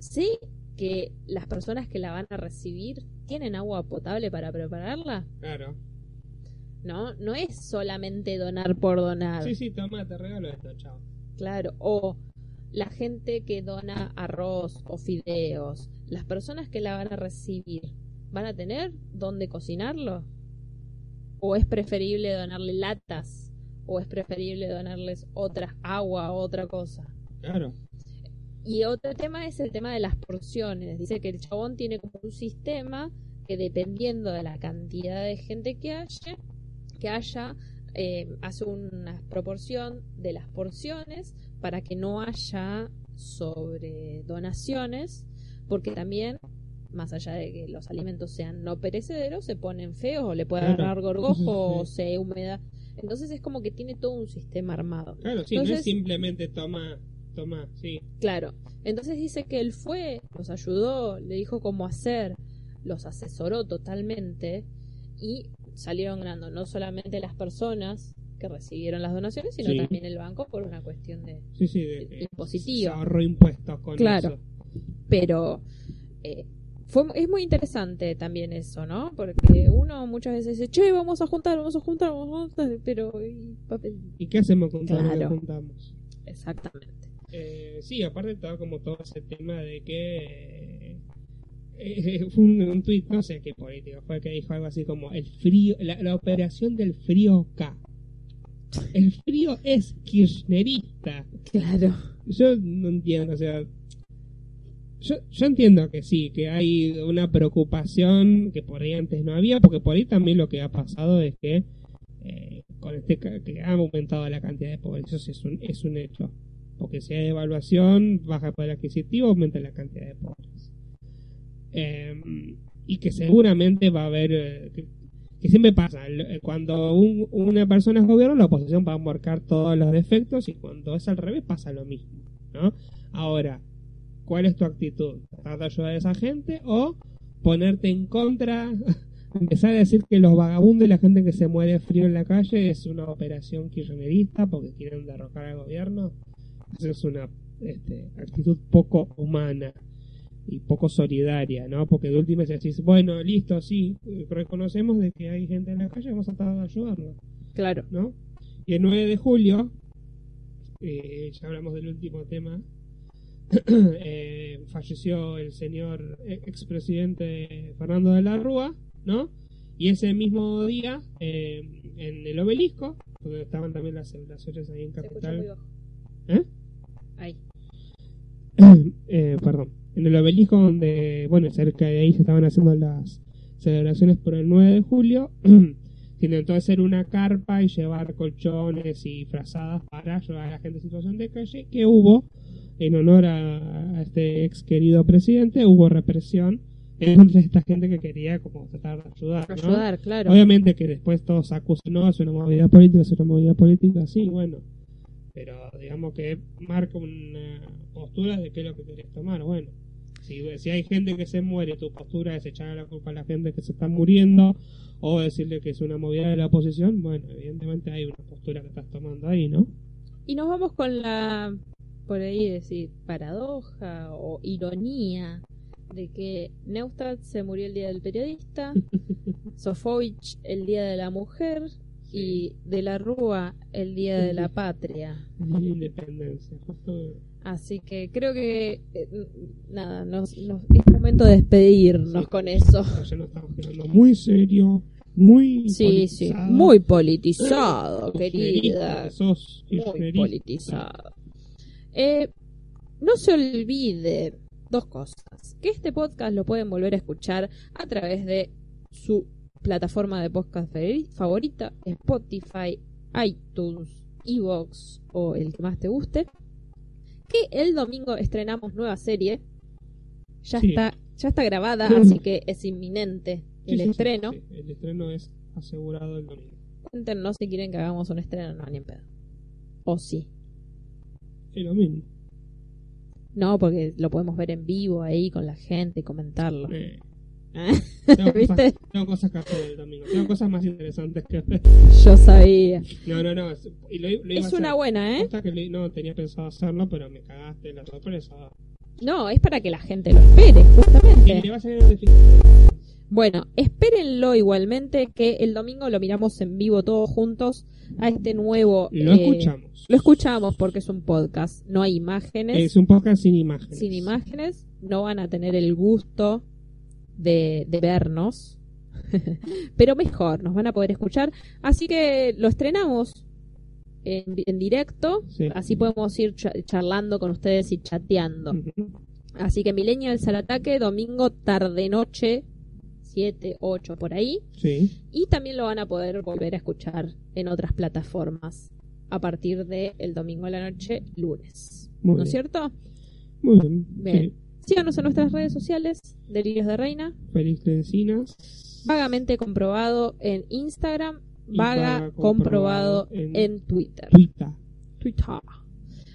¿sé que las personas que la van a recibir tienen agua potable para prepararla?
Claro.
No, no es solamente donar por donar.
Sí, sí, toma, te regalo esto, chao.
Claro, o la gente que dona arroz o fideos, las personas que la van a recibir, ¿van a tener dónde cocinarlo? ¿O es preferible donarle latas? ¿O es preferible donarles otra agua o otra cosa?
Claro.
Y otro tema es el tema de las porciones. Dice que el chabón tiene como un sistema que dependiendo de la cantidad de gente que haya, que haya eh, hace una proporción de las porciones para que no haya sobre donaciones, porque también, más allá de que los alimentos sean no perecederos, se ponen feos o le puede
Claro.
agarrar gorgojo o se humedad. Entonces es como que tiene todo un sistema armado.
Claro, sí, no
Entonces-
es simplemente toma, toma, sí.
Claro. Entonces dice que él fue, los ayudó, le dijo cómo hacer, los asesoró totalmente y salieron ganando no solamente las personas que recibieron las donaciones, sino
Sí.
también el banco por una cuestión de...
Sí, sí, de se ahorró impuestos con
Claro.
eso.
Pero eh, fue, es muy interesante también eso, ¿no? Porque uno muchas veces dice, che, vamos a juntar, vamos a juntar, vamos a juntar, pero... ¿y?
¿Y qué hacemos con todo lo que
Claro.
juntamos?
Exactamente.
Eh, sí, aparte estaba como todo ese tema de que eh, eh, fue un, un tuit, no sé qué político, fue que dijo algo así como el frío, la, la operación del frío K. El frío es kirchnerista.
Claro.
Yo no entiendo, o sea, yo, yo entiendo que sí, que hay una preocupación que por ahí antes no había, porque por ahí también lo que ha pasado es que eh, con este que ha aumentado la cantidad de pobres, eso sí es un, es un hecho. Porque si hay devaluación, baja el poder adquisitivo, aumenta la cantidad de pobres. Eh, y que seguramente va a haber, eh, que, siempre pasa, eh, cuando un- una persona es gobierno, la oposición va a marcar todos los defectos y cuando es al revés pasa lo mismo. ¿no? Ahora, ¿cuál es tu actitud? ¿Tratar de ayudar a esa gente o ponerte en contra, empezar a decir que los vagabundos y la gente que se muere frío en la calle es una operación kirchnerista porque quieren derrocar al gobierno? Esa es una este, actitud poco humana y poco solidaria, ¿no? Porque de última decís, bueno, listo, sí, reconocemos de que hay gente en la calle, vamos a tratar de ayudarlo,
Claro.
¿no? Y el 9 de julio, eh, ya hablamos del último tema, eh, falleció el señor expresidente Fernando de la Rúa, ¿no? Y ese mismo día, eh, en el obelisco, donde estaban también las celebraciones ahí en
Se escucha muy
Capital,
bajo.
¿Eh?
Ahí.
eh, perdón, en el obelisco donde, bueno, cerca de ahí se estaban haciendo las celebraciones por el 9 de julio, Se intentó hacer una carpa y llevar colchones y frazadas para ayudar a la gente en situación de calle, que hubo, en honor a, a este ex querido presidente, hubo represión en contra de esta gente que quería como tratar de ayudar. ¿no?
Ayudar, claro.
Obviamente que después todos acusan, no, es una movida política, es una movida política, sí, bueno. Pero digamos que marca una postura de qué es lo que querés tomar. Bueno, si, si hay gente que se muere, tu postura es echar la culpa a la gente que se está muriendo o decirle que es una movida de la oposición, bueno, evidentemente hay una postura que estás tomando ahí, ¿no?
Y nos vamos con la, por ahí decir, paradoja o ironía de que Neustadt se murió el día del periodista, Sofovich el día de la mujer y de la Rúa el día de la patria.
La independencia, justo
Así que creo que eh, nada, nos, nos- es momento de despedirnos
Sí.
con eso.
ya nos estamos quedando muy serio, muy
Sí, sí,
politizado.
muy politizado, querida.
que sos,
Muy politizado. Eh, no se olvide dos cosas. Que este podcast lo pueden volver a escuchar a través de su plataforma de podcast favori- favorita, Spotify, iTunes, Evox o el que más te guste. Que el domingo estrenamos nueva serie. Ya
Sí.
está, ya está grabada,
Sí.
así que es inminente el
sí, sí,
estreno.
el estreno es asegurado el domingo.
Cuéntenos si quieren que hagamos un estreno, no, ni en pedo. O sí.
Es lo mismo.
No, porque lo podemos ver en vivo ahí con la gente y comentarlo.
Tengo,
¿Viste?
cosas, tengo cosas que hacer el domingo. Tengo cosas más interesantes que ver.
Yo sabía.
No, no, no. es- y lo, lo
Es una
hacer.
buena, ¿eh?
Que lo- no tenía pensado hacerlo, pero me cagaste la sorpresa.
No, es para que la gente lo espere,
Y
justamente.
le va a salir definitiva.
Bueno, espérenlo igualmente que el domingo lo miramos en vivo todos juntos a este nuevo...
Lo
eh,
escuchamos.
Lo escuchamos porque es un podcast, no hay imágenes.
Es un podcast sin imágenes.
sin imágenes, no van a tener el gusto de, de vernos, pero mejor, nos van a poder escuchar. Así que lo estrenamos en, en directo,
Sí.
así podemos ir cha- charlando con ustedes y chateando. Así que Millennials al ataque, domingo tarde-noche, 7, 8 por ahí.
Sí.
Y también lo van a poder volver a escuchar en otras plataformas a partir del el domingo a la noche, lunes.
Muy
¿No es cierto?
Muy bien.
Bien.
Sí.
Síganos en nuestras redes sociales, Delirios de Reina,
Feliz de Encinas.
vagamente comprobado en Instagram, vaga
vaga
comprobado
comprobado en-
en Twitter.
Twitter.
Twitter.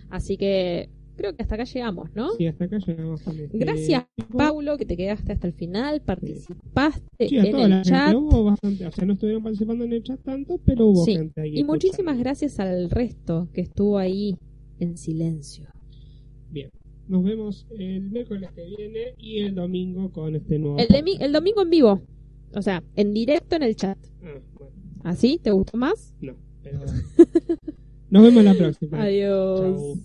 Así que creo que hasta acá llegamos, ¿no?
Sí, hasta acá llegamos con este
Gracias,
tipo.
Paulo, que te quedaste hasta el final, participaste
Sí,
en el chat.
Hubo bastante. O sea, no estuvieron participando en el chat tanto, pero hubo
Sí.
gente ahí.
Y muchísimas
escuchando.
gracias al resto que estuvo ahí en silencio.
Nos vemos el miércoles que viene y el domingo con este nuevo.
El, de mi- el domingo en vivo, o sea, en directo en el chat.
Ah, bueno,
¿Así? ¿Te gustó más?
no. Pero... Nos vemos la próxima.
Adiós.
Chau.